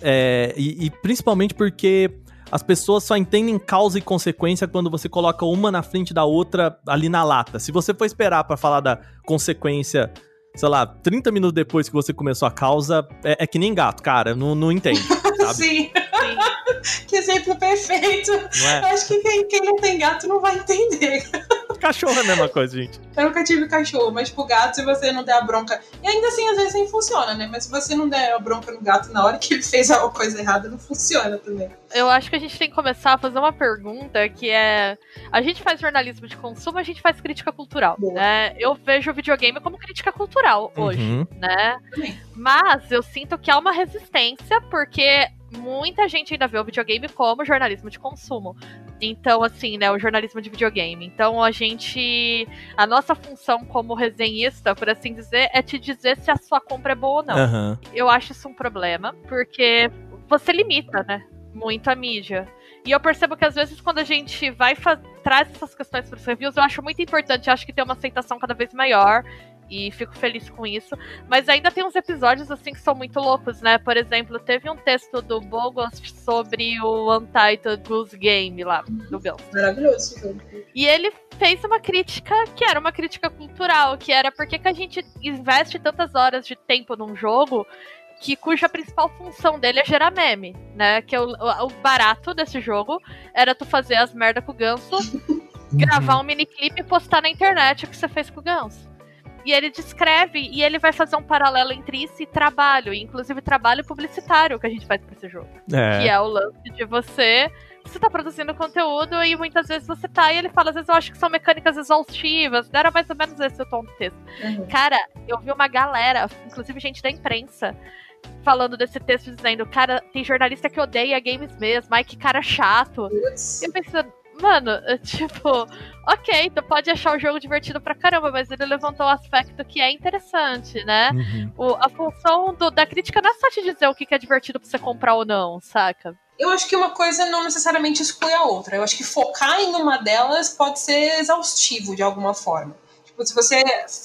É, e, e principalmente porque as pessoas só entendem causa e consequência quando você coloca uma na frente da outra ali na lata. Se você for esperar pra falar da consequência, sei lá, 30 minutos depois que você começou a causa, é, é que nem gato, cara, não, não entende, <laughs> sabe? Sim. que exemplo perfeito. É? Acho que quem, quem não tem gato não vai entender. Cachorro é a mesma coisa, gente. Eu nunca tive cachorro, mas tipo, gato, se você não der a bronca. E ainda assim, às vezes nem funciona, né? Mas se você não der a bronca no gato na hora que ele fez alguma coisa errada, não funciona também. Eu acho que a gente tem que começar a fazer uma pergunta que é. A gente faz jornalismo de consumo, a gente faz crítica cultural. Boa. Né? Eu vejo o videogame como crítica cultural hoje, Uhum. né? Também. Mas eu sinto que há uma resistência, porque muita gente ainda vê o videogame como jornalismo de consumo. Então, assim, né, o jornalismo de videogame. Então, a gente. A nossa função como resenhista, por assim dizer, é te dizer se a sua compra é boa ou não Aham. eu acho isso um problema, porque você limita, né? Muito a mídia. E eu percebo que às vezes quando a gente vai traz essas questões para os reviews, eu acho muito importante, eu acho que tem uma aceitação cada vez maior. E fico feliz com isso. Mas ainda tem uns episódios assim que são muito loucos, né? Por exemplo, teve um texto do Bogost sobre o Untitled Goose Game lá, do Gans. Maravilhoso esse jogo. E ele fez uma crítica que era uma crítica cultural, que era por que que a gente investe tantas horas de tempo num jogo que cuja principal função dele é gerar meme, né? Que é o, o- o barato desse jogo era tu fazer as merda com o ganso, <laughs> gravar um miniclip e postar na internet o que você fez com o ganso. E ele descreve e ele vai fazer um paralelo entre isso e trabalho, inclusive trabalho publicitário que a gente faz pra esse jogo que É. é o lance de você. Você tá produzindo conteúdo e muitas vezes você tá e ele fala, às vezes eu acho que são mecânicas exaustivas. Era mais ou menos esse o tom do texto. Uhum. Cara, eu vi uma galera, inclusive gente da imprensa, falando desse texto dizendo, cara, tem jornalista que odeia games mesmo, ai que cara chato. Putz. E eu pensando, mano, <laughs> tipo, ok, tu pode achar o jogo divertido pra caramba, mas ele levantou um aspecto que é interessante, né? Uhum. O- a função do- da crítica não é só te dizer o que, que é divertido pra você comprar ou não, saca? Eu acho que uma coisa não necessariamente exclui a outra. Eu acho que focar em uma delas pode ser exaustivo de alguma forma. Se você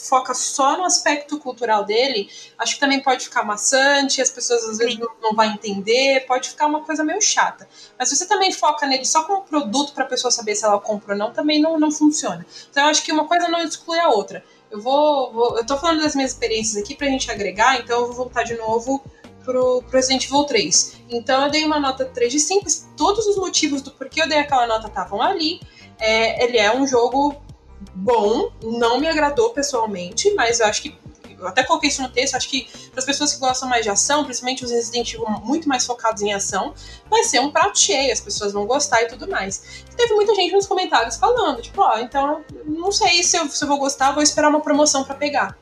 foca só no aspecto cultural dele, acho que também pode ficar maçante, as pessoas às vezes não, não vão entender, pode ficar uma coisa meio chata. Mas se você também foca nele só como produto para a pessoa saber se ela compra ou não, também não, não funciona. Então eu acho que uma coisa não exclui a outra. Eu vou, vou- eu tô falando das minhas experiências aqui pra gente agregar, então eu vou voltar de novo pro, pro Resident Evil 3. Então eu dei uma nota 3 de 5. Todos os motivos do porquê eu dei aquela nota estavam ali. É, ele é um jogo bom, não me agradou pessoalmente, mas eu acho que. Eu até coloquei isso no texto, acho que para as pessoas que gostam mais de ação, principalmente os Resident Evil muito mais focados em ação, vai ser um prato cheio, as pessoas vão gostar e tudo mais. E teve muita gente nos comentários falando, tipo, ó, então não sei se eu, se eu vou gostar, vou esperar uma promoção para pegar.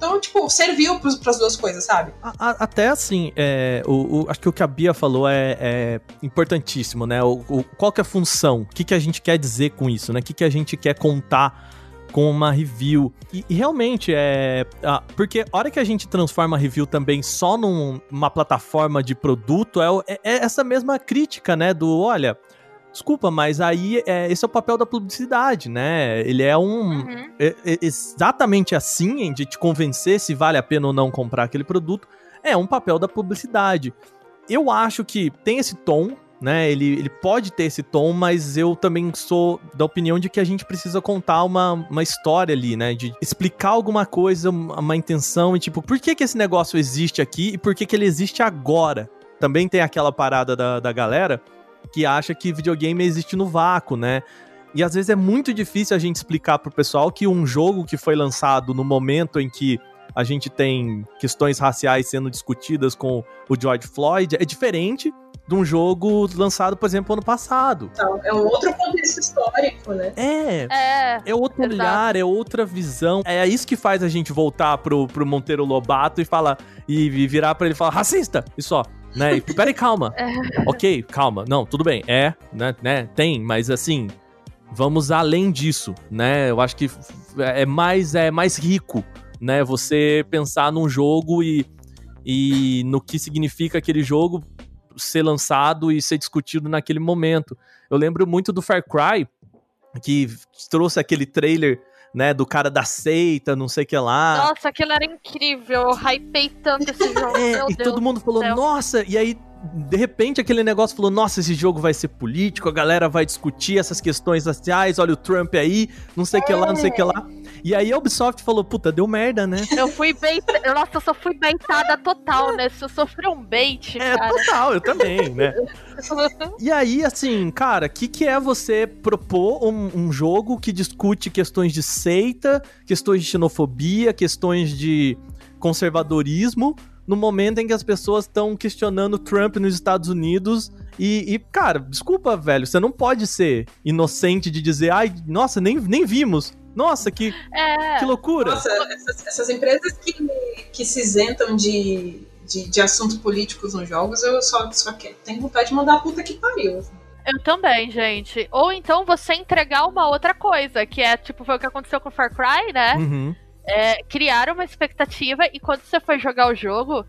Então, tipo, serviu para as duas coisas, sabe? A- a- Até assim, é, o, o- acho que o que a Bia falou é, é importantíssimo, né? O, o- qual que é a função? O que, que a gente quer dizer com isso, né? O que, que a gente quer contar com uma review? E, e realmente, é... porque a hora que a gente transforma a review também só num- numa plataforma de produto, é, é- é essa mesma crítica, né? Do, olha... Desculpa, mas aí é, esse é o papel da publicidade, né? Ele é um, Uhum. é- é exatamente assim, de te convencer se vale a pena ou não comprar aquele produto, é um papel da publicidade. Eu acho que tem esse tom, né? Ele, ele pode ter esse tom, mas eu também sou da opinião de que a gente precisa contar uma, uma história ali, né? De explicar alguma coisa, uma, uma intenção e tipo, por que, que esse negócio existe aqui e por que, que ele existe agora? Também tem aquela parada da, da galera que acha que videogame existe no vácuo, né? E às vezes é muito difícil a gente explicar pro pessoal que um jogo que foi lançado no momento em que a gente tem questões raciais sendo discutidas com o George Floyd é diferente de um jogo lançado, por exemplo, ano passado. Então, é um outro contexto histórico, né? É, É, é outro Exato. olhar, é outra visão. É isso que faz a gente voltar pro, pro Monteiro Lobato e falar e, virar pra ele e falar racista, e só. Né? E, peraí, calma. <laughs> Ok, calma. Não, tudo bem. É, né, né? Tem, mas assim, vamos além disso, né? Eu acho que é mais, é mais rico, né? Você pensar num jogo e, e no que significa aquele jogo ser lançado e ser discutido naquele momento. Eu lembro muito do Far Cry, que trouxe aquele trailer, né, do cara da seita, não sei o que lá. Nossa, aquilo era incrível. Eu hypei tanto esse <laughs> jogo. É, Meu e Deus. todo mundo falou, céu. nossa, e aí de repente aquele negócio falou: nossa, esse jogo vai ser político, a galera vai discutir essas questões sociais, olha o Trump aí, não sei o que lá, não sei o que lá. E aí a Ubisoft falou: puta, deu merda, né? Eu fui bem. Nossa, eu só fui baitada total, né? Se eu sofri um bait, É, cara. total, eu também, né? <laughs> E aí, assim, cara, o que, que é você propor um, um jogo que discute questões de seita, questões de xenofobia, questões de conservadorismo, no momento em que as pessoas estão questionando Trump nos Estados Unidos? E, e, cara, desculpa, velho, você não pode ser inocente de dizer, ai, nossa, nem, nem vimos. Nossa, que, É. que loucura. Nossa, essas, essas empresas que, que se isentam de, de, de assuntos políticos nos jogos, eu só, só quero, tenho vontade de mandar a puta que pariu. Eu também, gente. Ou então você entregar uma outra coisa, que é tipo, foi o que aconteceu com o Far Cry, né? Uhum. É, criaram uma expectativa e quando você foi jogar o jogo,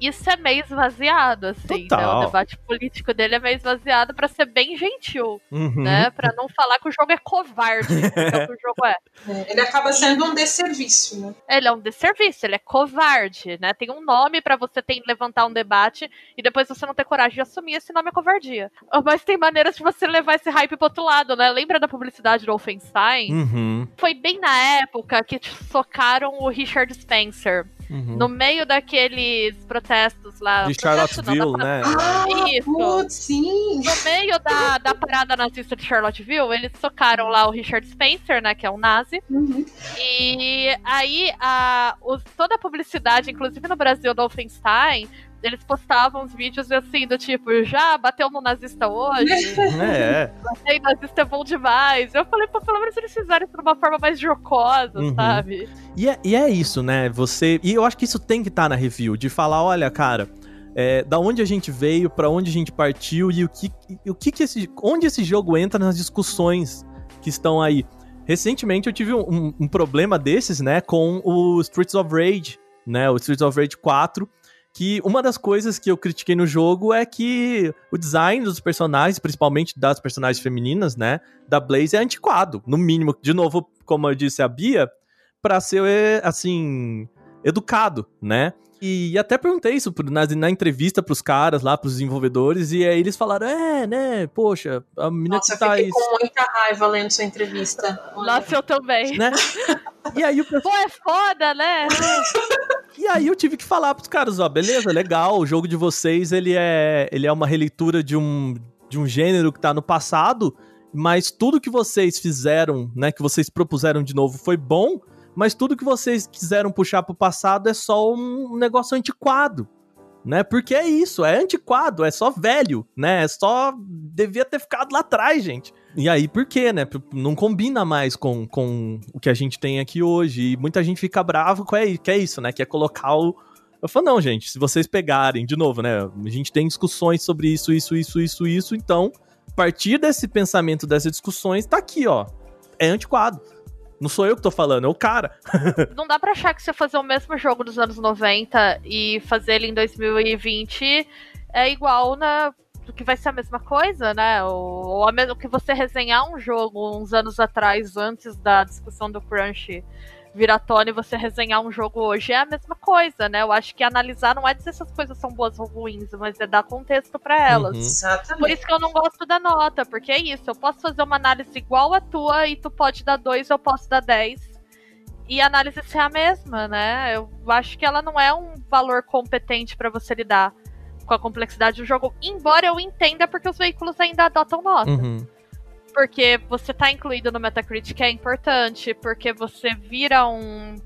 isso é meio esvaziado, assim. Né? O debate político dele é meio esvaziado pra ser bem gentil, Uhum. né? Pra não falar que o jogo é covarde, que é o que o jogo é. É, ele acaba sendo um desserviço, né? Ele é um desserviço, ele é covarde, né? Tem um nome pra você ter, levantar um debate e depois você não ter coragem de assumir esse nome é covardia. Mas tem maneiras de você levar esse hype pro outro lado, né? Lembra da publicidade do Wolfenstein? Uhum. Foi bem na época que socaram o Richard Spencer. Uhum. No meio daqueles protestos lá. De não, Charlottesville, né? Ah, Isso. putz, sim! No meio da, da parada nazista de Charlottesville, eles socaram lá o Richard Spencer, né? Que é um nazi. Uhum. E aí, a, os- toda a publicidade, inclusive no Brasil do Wolfenstein, eles postavam uns vídeos assim, do tipo, já bateu no nazista hoje? <laughs> É, Batei nazista é bom demais. Eu falei, pô, pelo menos eles fizeram isso de uma forma mais jocosa, Uhum. sabe? E é, e é isso, né? Você. E eu acho que isso tem que estar na review, de falar, olha, cara. é, da onde a gente veio, pra onde a gente partiu e o que, e o que, que esse, onde esse jogo entra nas discussões que estão aí. Recentemente eu tive um, um- um problema desses, né, com o Streets of Rage, né, o Streets of Rage 4, que uma das coisas que eu critiquei no jogo é que o design dos personagens, principalmente das personagens femininas, né, da Blaze é antiquado, no mínimo, de novo, como eu disse a Bia, pra ser, assim, educado, né? E até perguntei isso na, na entrevista pros caras lá, pros desenvolvedores, e aí eles falaram, é, né, poxa, a menina Nossa, que eu tá fiquei aí, com muita raiva lendo sua entrevista. Nossa, eu também. né? E aí o pessoal Pô, é foda, né? <laughs> E aí eu tive que falar pros caras, ó, beleza, legal, o jogo de vocês, ele é, ele é uma releitura de um, de um gênero que tá no passado, mas tudo que vocês fizeram, né, que vocês propuseram de novo foi bom, mas tudo que vocês quiseram puxar pro passado é só um negócio antiquado, né? Porque é isso, é antiquado, é só velho, né? É só devia ter ficado lá atrás, gente. E aí, por quê, né? Não combina mais com, com o que a gente tem aqui hoje. E muita gente fica bravo com é, que é isso, né? Que é colocar o. Eu falo, não, gente, se vocês pegarem, de novo, né? A gente tem discussões sobre isso, isso, isso, isso, isso. Então, a partir desse pensamento, dessas discussões, tá aqui, ó. É antiquado. Não sou eu que tô falando, é o cara. <laughs> Não dá pra achar que você fazer o mesmo jogo dos anos 90 e fazer ele em 2020 é igual na. Que vai ser a mesma coisa, né? Ou, ou a mesma que você resenhar um jogo uns anos atrás, antes da discussão do Crunch virar tona e você resenhar um jogo hoje é a mesma coisa, né? Eu acho que analisar não é dizer se as coisas são boas ou ruins, mas é dar contexto pra elas. Uhum. Exatamente. Por isso que eu não gosto da nota, porque é isso, eu posso fazer uma análise igual a tua e tu pode dar 2, eu posso dar 10. E a análise ser a mesma, né? Eu acho que ela não é um valor competente pra você lidar com a complexidade do jogo, embora eu entenda porque os veículos ainda adotam nota. Uhum. Porque você tá incluído no Metacritic é importante, porque você vira um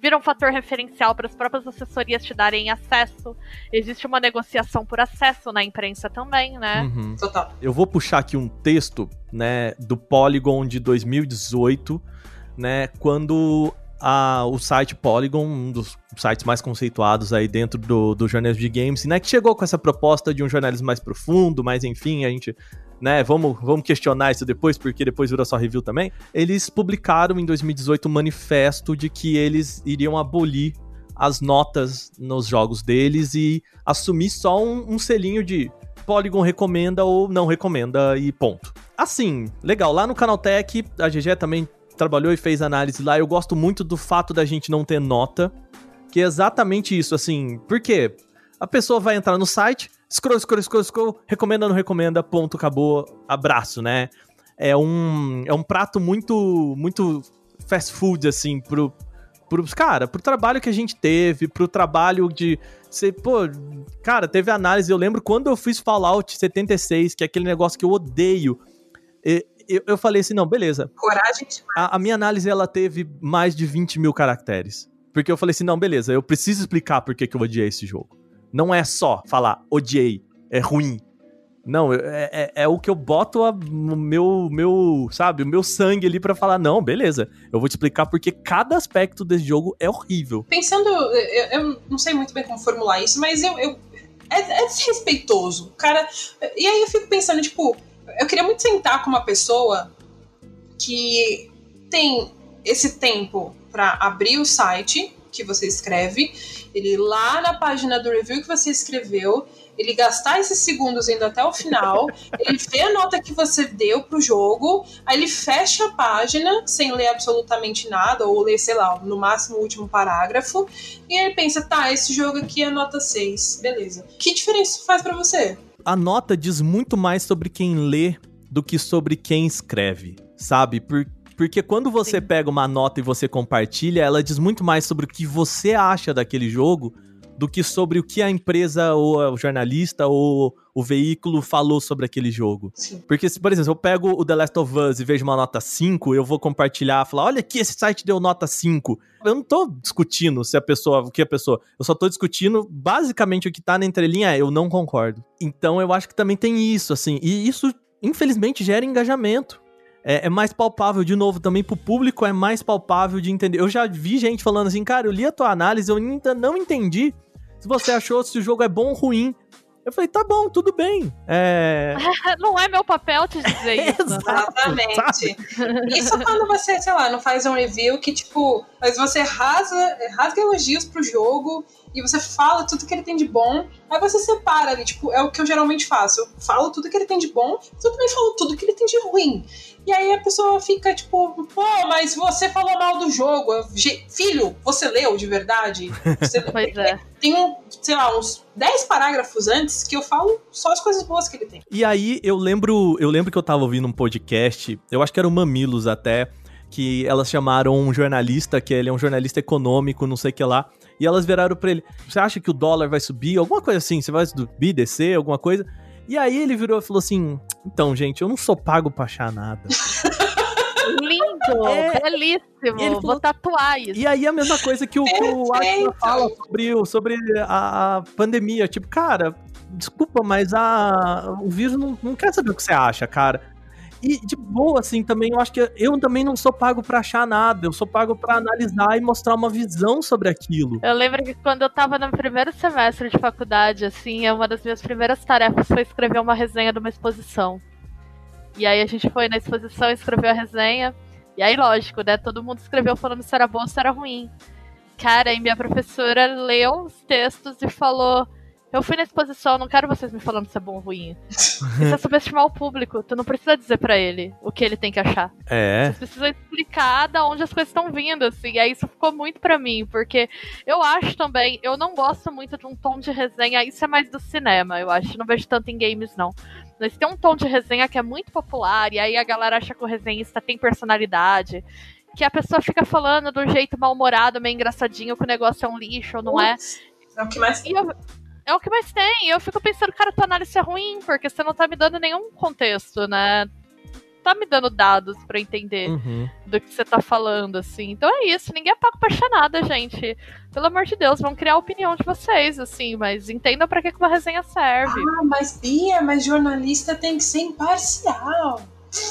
vira um fator referencial para as próprias assessorias te darem acesso. Existe uma negociação por acesso na imprensa também, né? Uhum. Total. Eu vou puxar aqui um texto, né, do Polygon de 2018, né, quando a, o site Polygon, um dos sites mais conceituados aí dentro do, do jornalismo de games, né, que chegou com essa proposta de um jornalismo mais profundo, mas enfim, a gente, né, vamos, vamos questionar isso depois, porque depois vira só review também. Eles publicaram em 2018 um manifesto de que eles iriam abolir as notas nos jogos deles e assumir só um, um selinho de Polygon recomenda ou não recomenda e ponto. Assim, legal, lá no Canaltech, a GG também trabalhou e fez análise lá. Eu gosto muito do fato da gente não ter nota, que é exatamente isso, assim, por quê? A pessoa vai entrar no site, Scroll, scroll, scroll, scroll, recomenda, não recomenda, ponto, acabou, abraço, né? É um, é um prato muito, muito fast food, assim, pro, pro, cara, pro trabalho que a gente teve, pro trabalho de. Você, pô, cara, teve análise. Eu lembro quando eu fiz Fallout 76, que é aquele negócio que eu odeio. Eu, eu falei assim: não, beleza. Coragem de A, a minha análise ela teve mais de 20 mil caracteres. Porque eu falei assim: não, beleza, eu preciso explicar por que, que eu odiei esse jogo. Não é só falar odiei, é ruim. Não, é, é, é o que eu boto o meu, meu, sabe, o meu sangue ali para falar, não, beleza, eu vou te explicar porque cada aspecto desse jogo é horrível. Pensando, eu, eu não sei muito bem como formular isso, mas eu, eu é, é desrespeitoso, cara. E aí eu fico pensando, tipo, eu queria muito sentar com uma pessoa que tem esse tempo para abrir o site que você escreve, ele ir lá na página do review que você escreveu, ele gastar esses segundos indo até o final, <laughs> ele vê a nota que você deu pro jogo, aí ele fecha a página sem ler absolutamente nada, ou ler, sei lá, no máximo o último parágrafo, e ele pensa, tá, esse jogo aqui é nota 6, beleza. Que diferença isso faz para você? A nota diz muito mais sobre quem lê do que sobre quem escreve, sabe? Por, porque quando você Sim. pega uma nota e você compartilha, ela diz muito mais sobre o que você acha daquele jogo do que sobre o que a empresa ou o jornalista ou o veículo falou sobre aquele jogo. Sim. Porque, se, por exemplo, eu pego o The Last of Us e vejo uma nota 5, eu vou compartilhar, falar, olha aqui, esse site deu nota 5. Eu não tô discutindo se a pessoa, o que a pessoa, eu só tô discutindo, basicamente, o que tá na entrelinha é, eu não concordo. Então, eu acho que também tem isso, assim, e isso infelizmente gera engajamento. É, é, mais palpável, de novo, também pro público é mais palpável de entender. Eu já vi gente falando assim, cara, eu li a tua análise, eu ainda não entendi se você achou se o jogo é bom ou ruim. Eu falei, tá bom, tudo bem. É... <laughs> não é meu papel te dizer <laughs> isso. Exatamente. Isso quando você, sei lá, não faz um review que, tipo, mas você rasga, rasga elogios pro jogo e você fala tudo que ele tem de bom, aí você separa ali, tipo, é o que eu geralmente faço. Eu falo tudo que ele tem de bom, mas eu também falo tudo que ele tem de ruim. E aí a pessoa fica tipo, pô, mas você falou mal do jogo. Filho, você leu de verdade? Você... <laughs> pois é. Tem, sei lá, uns 10 parágrafos antes que eu falo só as coisas boas que ele tem. E aí eu lembro, eu lembro que eu tava ouvindo um podcast, eu acho que era o Mamilos até, que elas chamaram um jornalista, que ele é um jornalista econômico, não sei o que lá, e elas viraram para ele: "Você acha que o dólar vai subir? Alguma coisa assim, você vai subir, descer, alguma coisa?" E aí ele virou e falou assim: Então, gente, eu não sou pago pra achar nada. <laughs> Lindo, é, belíssimo. Falou, Vou tatuar isso. E aí a mesma coisa que o, o Atila fala sobre, sobre a, a, pandemia. Tipo, cara, desculpa, mas a, o vírus não, não quer saber o que você acha, cara. E de boa, assim, também, eu acho que eu também não sou pago para achar nada, eu sou pago para analisar e mostrar uma visão sobre aquilo. Eu lembro que quando eu tava no primeiro semestre de faculdade, assim, uma das minhas primeiras tarefas foi escrever uma resenha de uma exposição. E aí a gente foi na exposição, escreveu a resenha, e aí, lógico, né, todo mundo escreveu falando se era bom ou se era ruim. Cara, e minha professora leu os textos e falou eu fui na exposição, não quero vocês me falando se é bom ou ruim. Isso é subestimar o público. Tu não precisa dizer para ele o que ele tem que achar. É. Vocês precisam explicar da onde as coisas estão vindo, assim. E aí isso ficou muito para mim, porque eu acho também, eu não gosto muito de um tom de resenha, isso é mais do cinema, eu acho. Não vejo tanto em games, não. Mas tem um tom de resenha que é muito popular, e aí a galera acha que o resenhista tem personalidade que a pessoa fica falando de um jeito mal-humorado, meio engraçadinho, que o negócio é um lixo, não é? É o que mais. E eu, é o que mais tem. Eu fico pensando, cara, tua análise é ruim, porque você não tá me dando nenhum contexto, né? Tá me dando dados para entender uhum. do que você tá falando, assim. Então é isso, ninguém é pago pra achar nada, gente. Pelo amor de Deus, vão criar a opinião de vocês, assim, mas entendam para que uma resenha serve. Ah, mas Bia, mas jornalista tem que ser imparcial.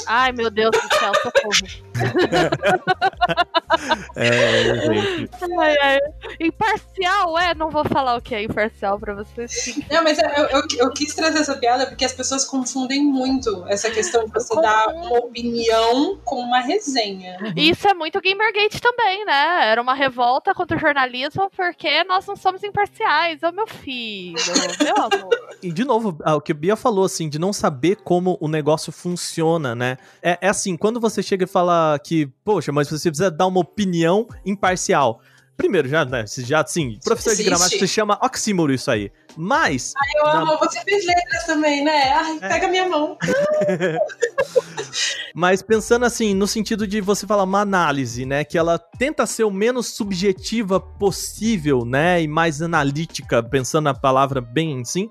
Ai, meu Deus do céu, socorro. <laughs> é, gente. Ai, ai. Imparcial, é? Não vou falar o que é imparcial pra vocês. Não, mas eu, eu, eu, quis trazer essa piada porque as pessoas confundem muito essa questão de você dar uma opinião com uma resenha. Isso é muito Gamergate também, né? Era uma revolta contra o jornalismo porque nós não somos imparciais. Ô, meu filho, meu amor. E, de novo, o que a Bia falou, assim, de não saber como o negócio funciona, né? É, é assim, quando você chega e fala que, poxa, mas você precisa dar uma opinião imparcial. primeiro, já, né? Já, sim, professor de Existe. gramática se chama oxímoro isso aí. Mas, Eu Na- amo, você fez letras também, né? Ai, É. pega minha mão. <laughs> mas pensando assim, no sentido de você falar uma análise, né? Que ela tenta ser o menos subjetiva possível, né? E mais analítica, pensando na palavra bem assim.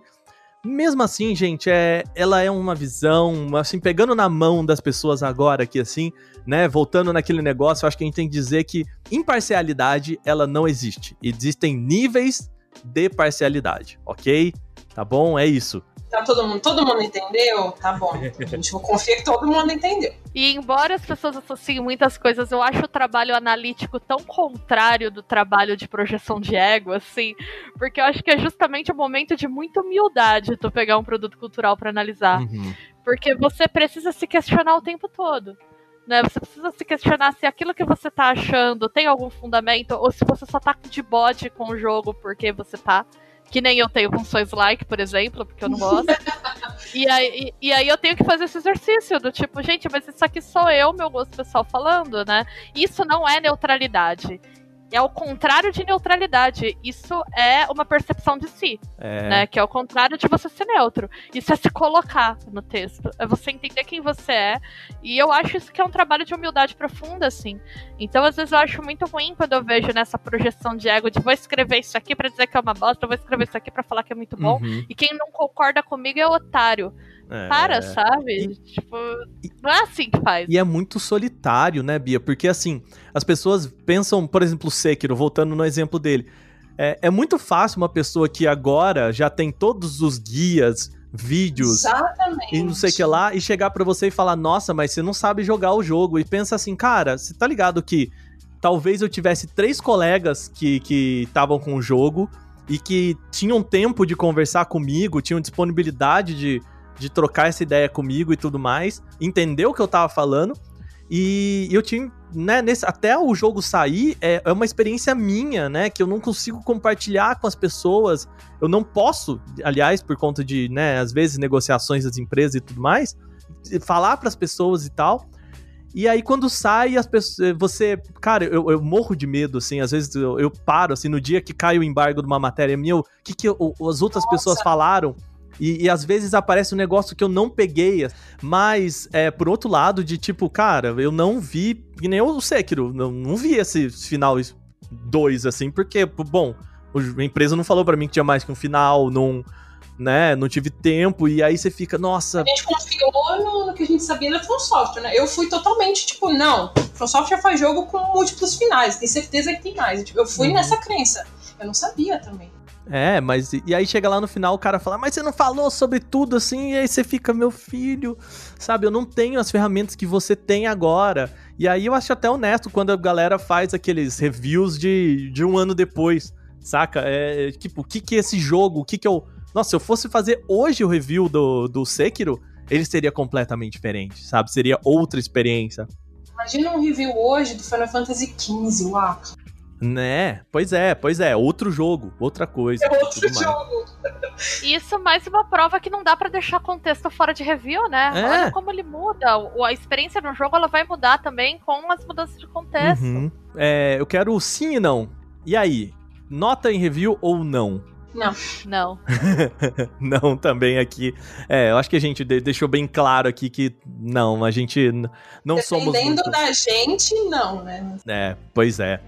Mesmo assim, gente, é, ela é uma visão, assim, pegando na mão das pessoas agora aqui, assim, né? Voltando naquele negócio, eu acho que a gente tem que dizer que imparcialidade, ela não existe. Existem níveis de parcialidade, ok? Tá bom? É isso. Tá todo mundo, todo mundo entendeu? Tá bom. <laughs> A gente confia que todo mundo entendeu. E embora as pessoas associem muitas coisas, eu acho o trabalho analítico tão contrário do trabalho de projeção de ego, assim, porque eu acho que é justamente o momento de muita humildade tu pegar um produto cultural pra analisar. Uhum. Porque você precisa se questionar o tempo todo. Né? Você precisa se questionar se aquilo que você tá achando tem algum fundamento, ou se você só tá de bode com o jogo porque você tá. Que nem eu tenho Sois Like, por exemplo, porque eu não gosto. e, aí, e, e aí eu tenho que fazer esse exercício do tipo, gente, mas isso aqui sou eu, meu gosto pessoal, falando, né? Isso não é neutralidade. É o contrário de neutralidade. Isso é uma percepção de si É, né? Que é o contrário de você ser neutro. Isso é se colocar no texto. É você entender quem você é. E eu acho isso que é um trabalho de humildade profunda, assim. Então, às vezes, eu acho muito ruim quando eu vejo nessa projeção de ego de vou escrever isso aqui pra dizer que é uma bosta, vou escrever isso aqui pra falar que é muito bom. uhum, E quem não concorda comigo é otário. É. Para, sabe? Tipo, não é assim que faz. E é muito solitário, né, Bia? Porque assim, as pessoas pensam, por exemplo, o Sekiro, voltando no exemplo dele. É, é muito fácil uma pessoa que agora já tem todos os guias, vídeos Exatamente. e não sei o que lá, e chegar pra você e falar, nossa, mas você não sabe jogar o jogo. E pensa assim, cara, você tá ligado que talvez eu tivesse três colegas que estavam com o jogo e que tinham tempo de conversar comigo, tinham disponibilidade de, de trocar essa ideia comigo e tudo mais, entender o que eu tava falando. E eu tinha, né, nesse, até o jogo sair, é, é uma experiência minha, né, que eu não consigo compartilhar com as pessoas. Eu não posso, aliás, por conta de, né, às vezes negociações das empresas e tudo mais, falar para as pessoas e tal. E aí, quando sai, as pessoas. Você. Cara, eu, eu morro de medo, assim. Às vezes eu, eu paro, assim, no dia que cai o embargo de uma matéria minha, o que, que eu- as outras pessoas falaram. E, e às vezes aparece um negócio que eu não peguei. Mas, é, por outro lado, de tipo, cara, eu não vi. Que nem o Sekiro. Não, não vi esse final 2, assim, porque, bom, a empresa não falou pra mim que tinha mais que um final, não. Né, não tive tempo, e aí você fica, nossa, A gente confiou no, no que a gente sabia da From Software, né? Eu fui totalmente tipo, não, From Software faz jogo com múltiplos finais, tem certeza que tem mais. Eu fui Uhum. nessa crença. Eu não sabia também. É, mas e aí chega lá no final o cara fala, mas você não falou sobre tudo assim, e aí você fica, meu filho, sabe, eu não tenho as ferramentas que você tem agora. E aí eu acho até honesto quando a galera faz aqueles reviews de, de um ano depois, saca? É tipo, o que que é esse jogo, o que que eu... Nossa, se eu fosse fazer hoje o review do, do Sekiro, ele seria completamente diferente, sabe? Seria outra experiência. Imagina um review hoje do Final Fantasy XV, uau. Né? Pois é, pois é, outro jogo, outra coisa. É outro jogo. Isso mais uma prova que não dá pra deixar contexto fora de review, né? É. Olha como ele muda. O- A experiência no jogo ela vai mudar também com as mudanças de contexto. Uhum. É, eu quero sim e não. E aí? Nota em review ou não? Não. <laughs> não, também aqui. É, eu acho que a gente de- deixou bem claro aqui que não, a gente não somos. Dependendo muito- da gente, não, né? É, pois é.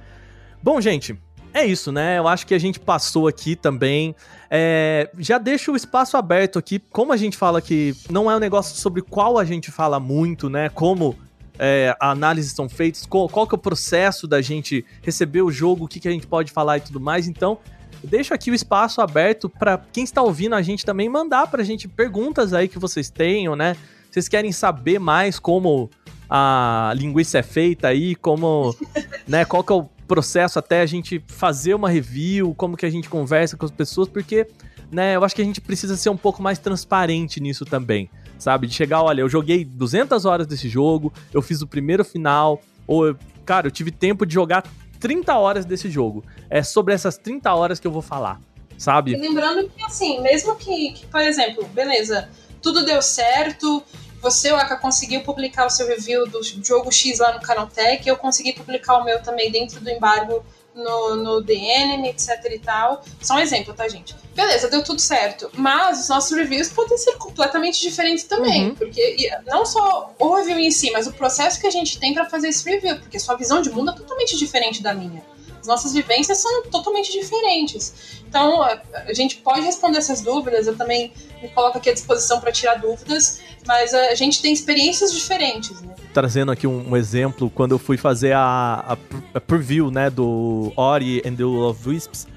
Bom, gente, é isso, né? Eu acho que a gente passou aqui também. É, já deixo o espaço aberto aqui. Como a gente fala que não é um negócio sobre qual a gente fala muito, né? Como é, a análises são feitas, qual, qual que é o processo da gente receber o jogo, o que, que a gente pode falar e tudo mais. Então, deixo aqui o espaço aberto para quem está ouvindo a gente também mandar pra gente perguntas aí que vocês tenham, né? Vocês querem saber mais como a linguiça é feita aí, como, <laughs> né, qual que é o processo até a gente fazer uma review, como que a gente conversa com as pessoas, porque, né, eu acho que a gente precisa ser um pouco mais transparente nisso também, sabe? De chegar, olha, eu joguei 200 horas desse jogo, eu fiz o primeiro final, ou, cara, eu tive tempo de jogar 30 horas desse jogo. É sobre essas 30 horas que eu vou falar, E sabe? lembrando que, assim, mesmo que, que, por exemplo, beleza, tudo deu certo, você, Aka, conseguiu publicar o seu review do jogo X lá no Canaltech, eu consegui publicar o meu também dentro do embargo no, no The Enemy, etc e tal. Só um exemplo, tá, gente? Beleza, deu tudo certo. Mas os nossos reviews podem ser completamente diferentes também. Uhum. Porque não só o review em si, mas o processo que a gente tem pra fazer esse review. Porque sua visão de mundo é totalmente diferente da minha. As nossas vivências são totalmente diferentes. Então, a gente pode responder essas dúvidas, eu também me coloco aqui à disposição para tirar dúvidas, mas a gente tem experiências diferentes, né? Trazendo aqui um, um exemplo, quando eu fui fazer a, a, a preview, né, do Ori and the Will of Wisps,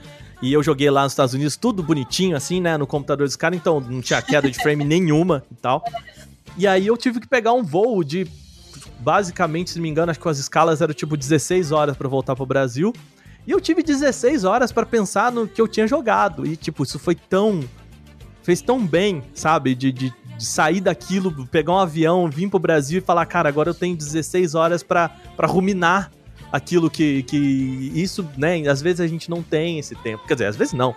e eu joguei lá nos Estados Unidos tudo bonitinho, assim, né, no computador dos caras, então não tinha queda de frame <laughs> nenhuma e tal. E aí eu tive que pegar um voo de, basicamente, se não me engano, acho que as escalas eram tipo 16 horas pra voltar pro Brasil. E eu tive 16 horas pra pensar no que eu tinha jogado. E, tipo, isso foi tão. Fez tão bem, sabe? De, de, de sair daquilo, pegar um avião, vir pro Brasil e falar, cara, agora eu tenho 16 horas pra ruminar aquilo que, que. Isso, né? Às vezes a gente não tem esse tempo. Quer dizer, às vezes não.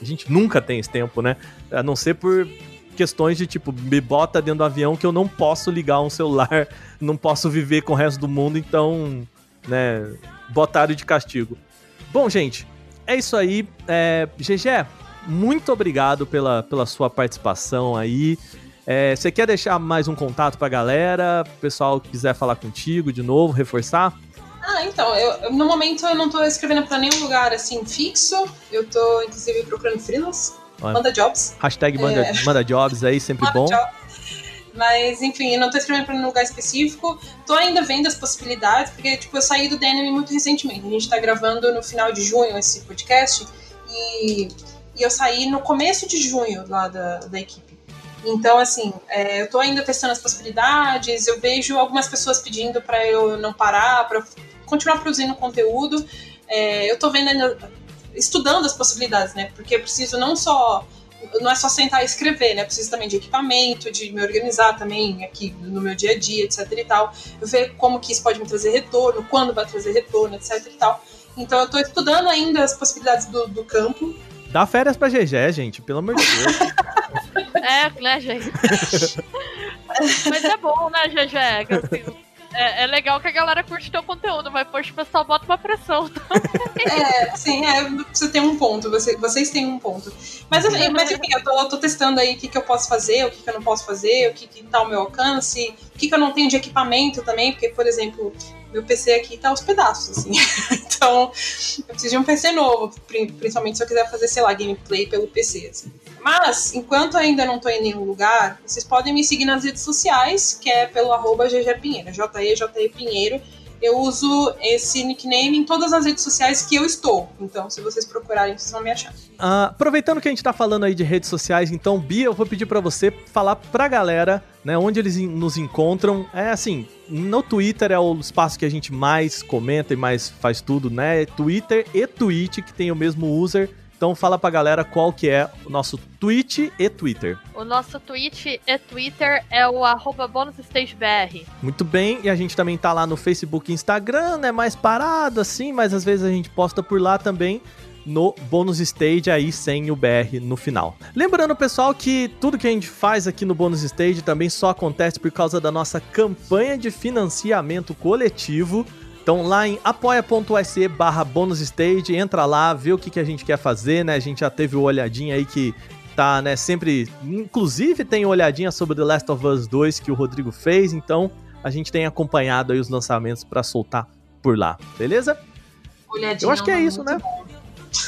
A gente nunca tem esse tempo, né? A não ser por questões de tipo, me bota dentro do avião que eu não posso ligar um celular, <laughs> não posso viver com o resto do mundo, então, né, botaram de castigo. Bom, gente, é isso aí. É, GG, muito obrigado pela, pela sua participação aí. É, você quer deixar mais um contato pra galera? O pessoal quiser falar contigo de novo, reforçar? Ah, então, eu, no momento eu não tô escrevendo pra nenhum lugar assim fixo. Eu tô, inclusive, procurando freelance. Manda jobs. Hashtag manda, É. manda jobs aí, sempre Manda bom. jobs. Mas, enfim, eu não tô escrevendo pra nenhum lugar específico. Tô ainda vendo as possibilidades, porque, tipo, eu saí do Denim muito recentemente. A gente tá gravando no final de junho esse podcast. E, e eu saí no começo de junho lá da, da equipe. Então, assim, é, eu tô ainda testando as possibilidades. Eu vejo algumas pessoas pedindo pra eu não parar, pra continuar produzindo conteúdo. É, eu tô vendo ainda, estudando as possibilidades, né? Porque eu preciso não só não é só sentar e escrever, né? Eu preciso também de equipamento, de me organizar também aqui no meu dia a dia, etc e tal. Eu ver como que isso pode me trazer retorno, quando vai trazer retorno, etc e tal. Então eu tô estudando ainda as possibilidades do, do campo. Dá férias pra GG, gente, pelo amor de Deus. <laughs> É, né, gente? <laughs> Mas é bom, né, GG? <laughs> é, é legal que a galera curte teu conteúdo, mas poxa, o pessoal bota uma pressão. <laughs> É, sim, é, você tem um ponto, você- vocês têm um ponto. Mas, assim, <laughs> mas enfim, eu tô, tô testando aí o que, que eu posso fazer, o que, que eu não posso fazer, o que, que tá ao meu alcance, o que, que eu não tenho de equipamento também, porque, por exemplo, meu PC aqui tá aos pedaços, assim. <laughs> então, eu preciso de um PC novo, pri- principalmente se eu quiser fazer, sei lá, gameplay pelo PC, assim. Mas, enquanto ainda não tô em nenhum lugar, vocês podem me seguir nas redes sociais, que é pelo arroba GG Pinheiro, J-E-J-E Pinheiro. Eu uso esse nickname em todas as redes sociais que eu estou. Então, se vocês procurarem, vocês vão me achar. Ah, aproveitando que a gente tá falando aí de redes sociais, então, Bia, eu vou pedir pra você falar pra galera, né, onde eles nos encontram. É assim, no Twitter é o espaço que a gente mais comenta e mais faz tudo, né? Twitter e Twitch, que tem o mesmo user. Então fala pra galera qual que é o nosso Twitch e Twitter. O nosso Twitch e Twitter é o arroba bonusstagebr. Muito bem, e a gente também tá lá no Facebook e Instagram, né? Mais parado assim, mas às vezes a gente posta por lá também no Bônus Stage aí sem o BR no final. Lembrando, pessoal, que tudo que a gente faz aqui no Bônus Stage também só acontece por causa da nossa campanha de financiamento coletivo. Então lá em apoia.se barra bônus stage, entra lá, vê o que, que a gente quer fazer, né? A gente já teve uma olhadinha aí que tá, né, sempre... Inclusive tem olhadinha sobre The Last of Us 2 que o Rodrigo fez, então a gente tem acompanhado aí os lançamentos pra soltar por lá, beleza? Olhadinha Eu acho que é um isso, né? bom.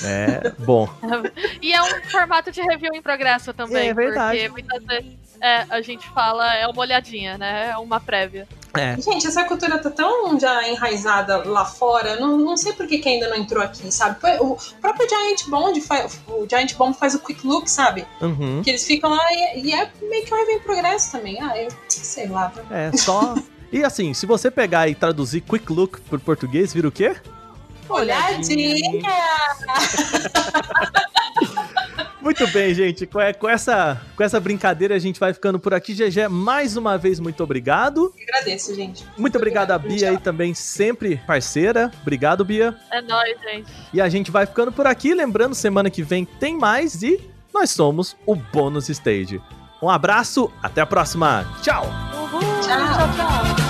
É, bom. <laughs> E é um formato de review em progresso também. É verdade. Porque muitas vezes é, a gente fala, é uma olhadinha, né? É uma prévia. É, Gente, essa cultura tá tão já enraizada lá fora, não, não sei por que, que ainda não entrou aqui, sabe? O próprio Giant Bomb faz, o Giant Bomb faz o quick look, sabe? uhum, Que eles ficam lá e, e é meio que um em progresso também. Ah, eu sei lá. é, só... <laughs> E assim, se você pegar e traduzir Quick Look por português, vira o quê? Olhadinha! <laughs> Muito bem, gente. Com, é- com essa, com essa brincadeira a gente vai ficando por aqui. GG, mais uma vez, muito obrigado. Agradeço, gente. Muito obrigado a obrigada, Bia aí também, sempre parceira. Obrigado, Bia. É nóis, gente. E a gente vai ficando por aqui. Lembrando, semana que vem tem mais e nós somos o Bônus Stage. Um abraço, até a próxima. Tchau! Uhul, Tchau. tchau. tchau.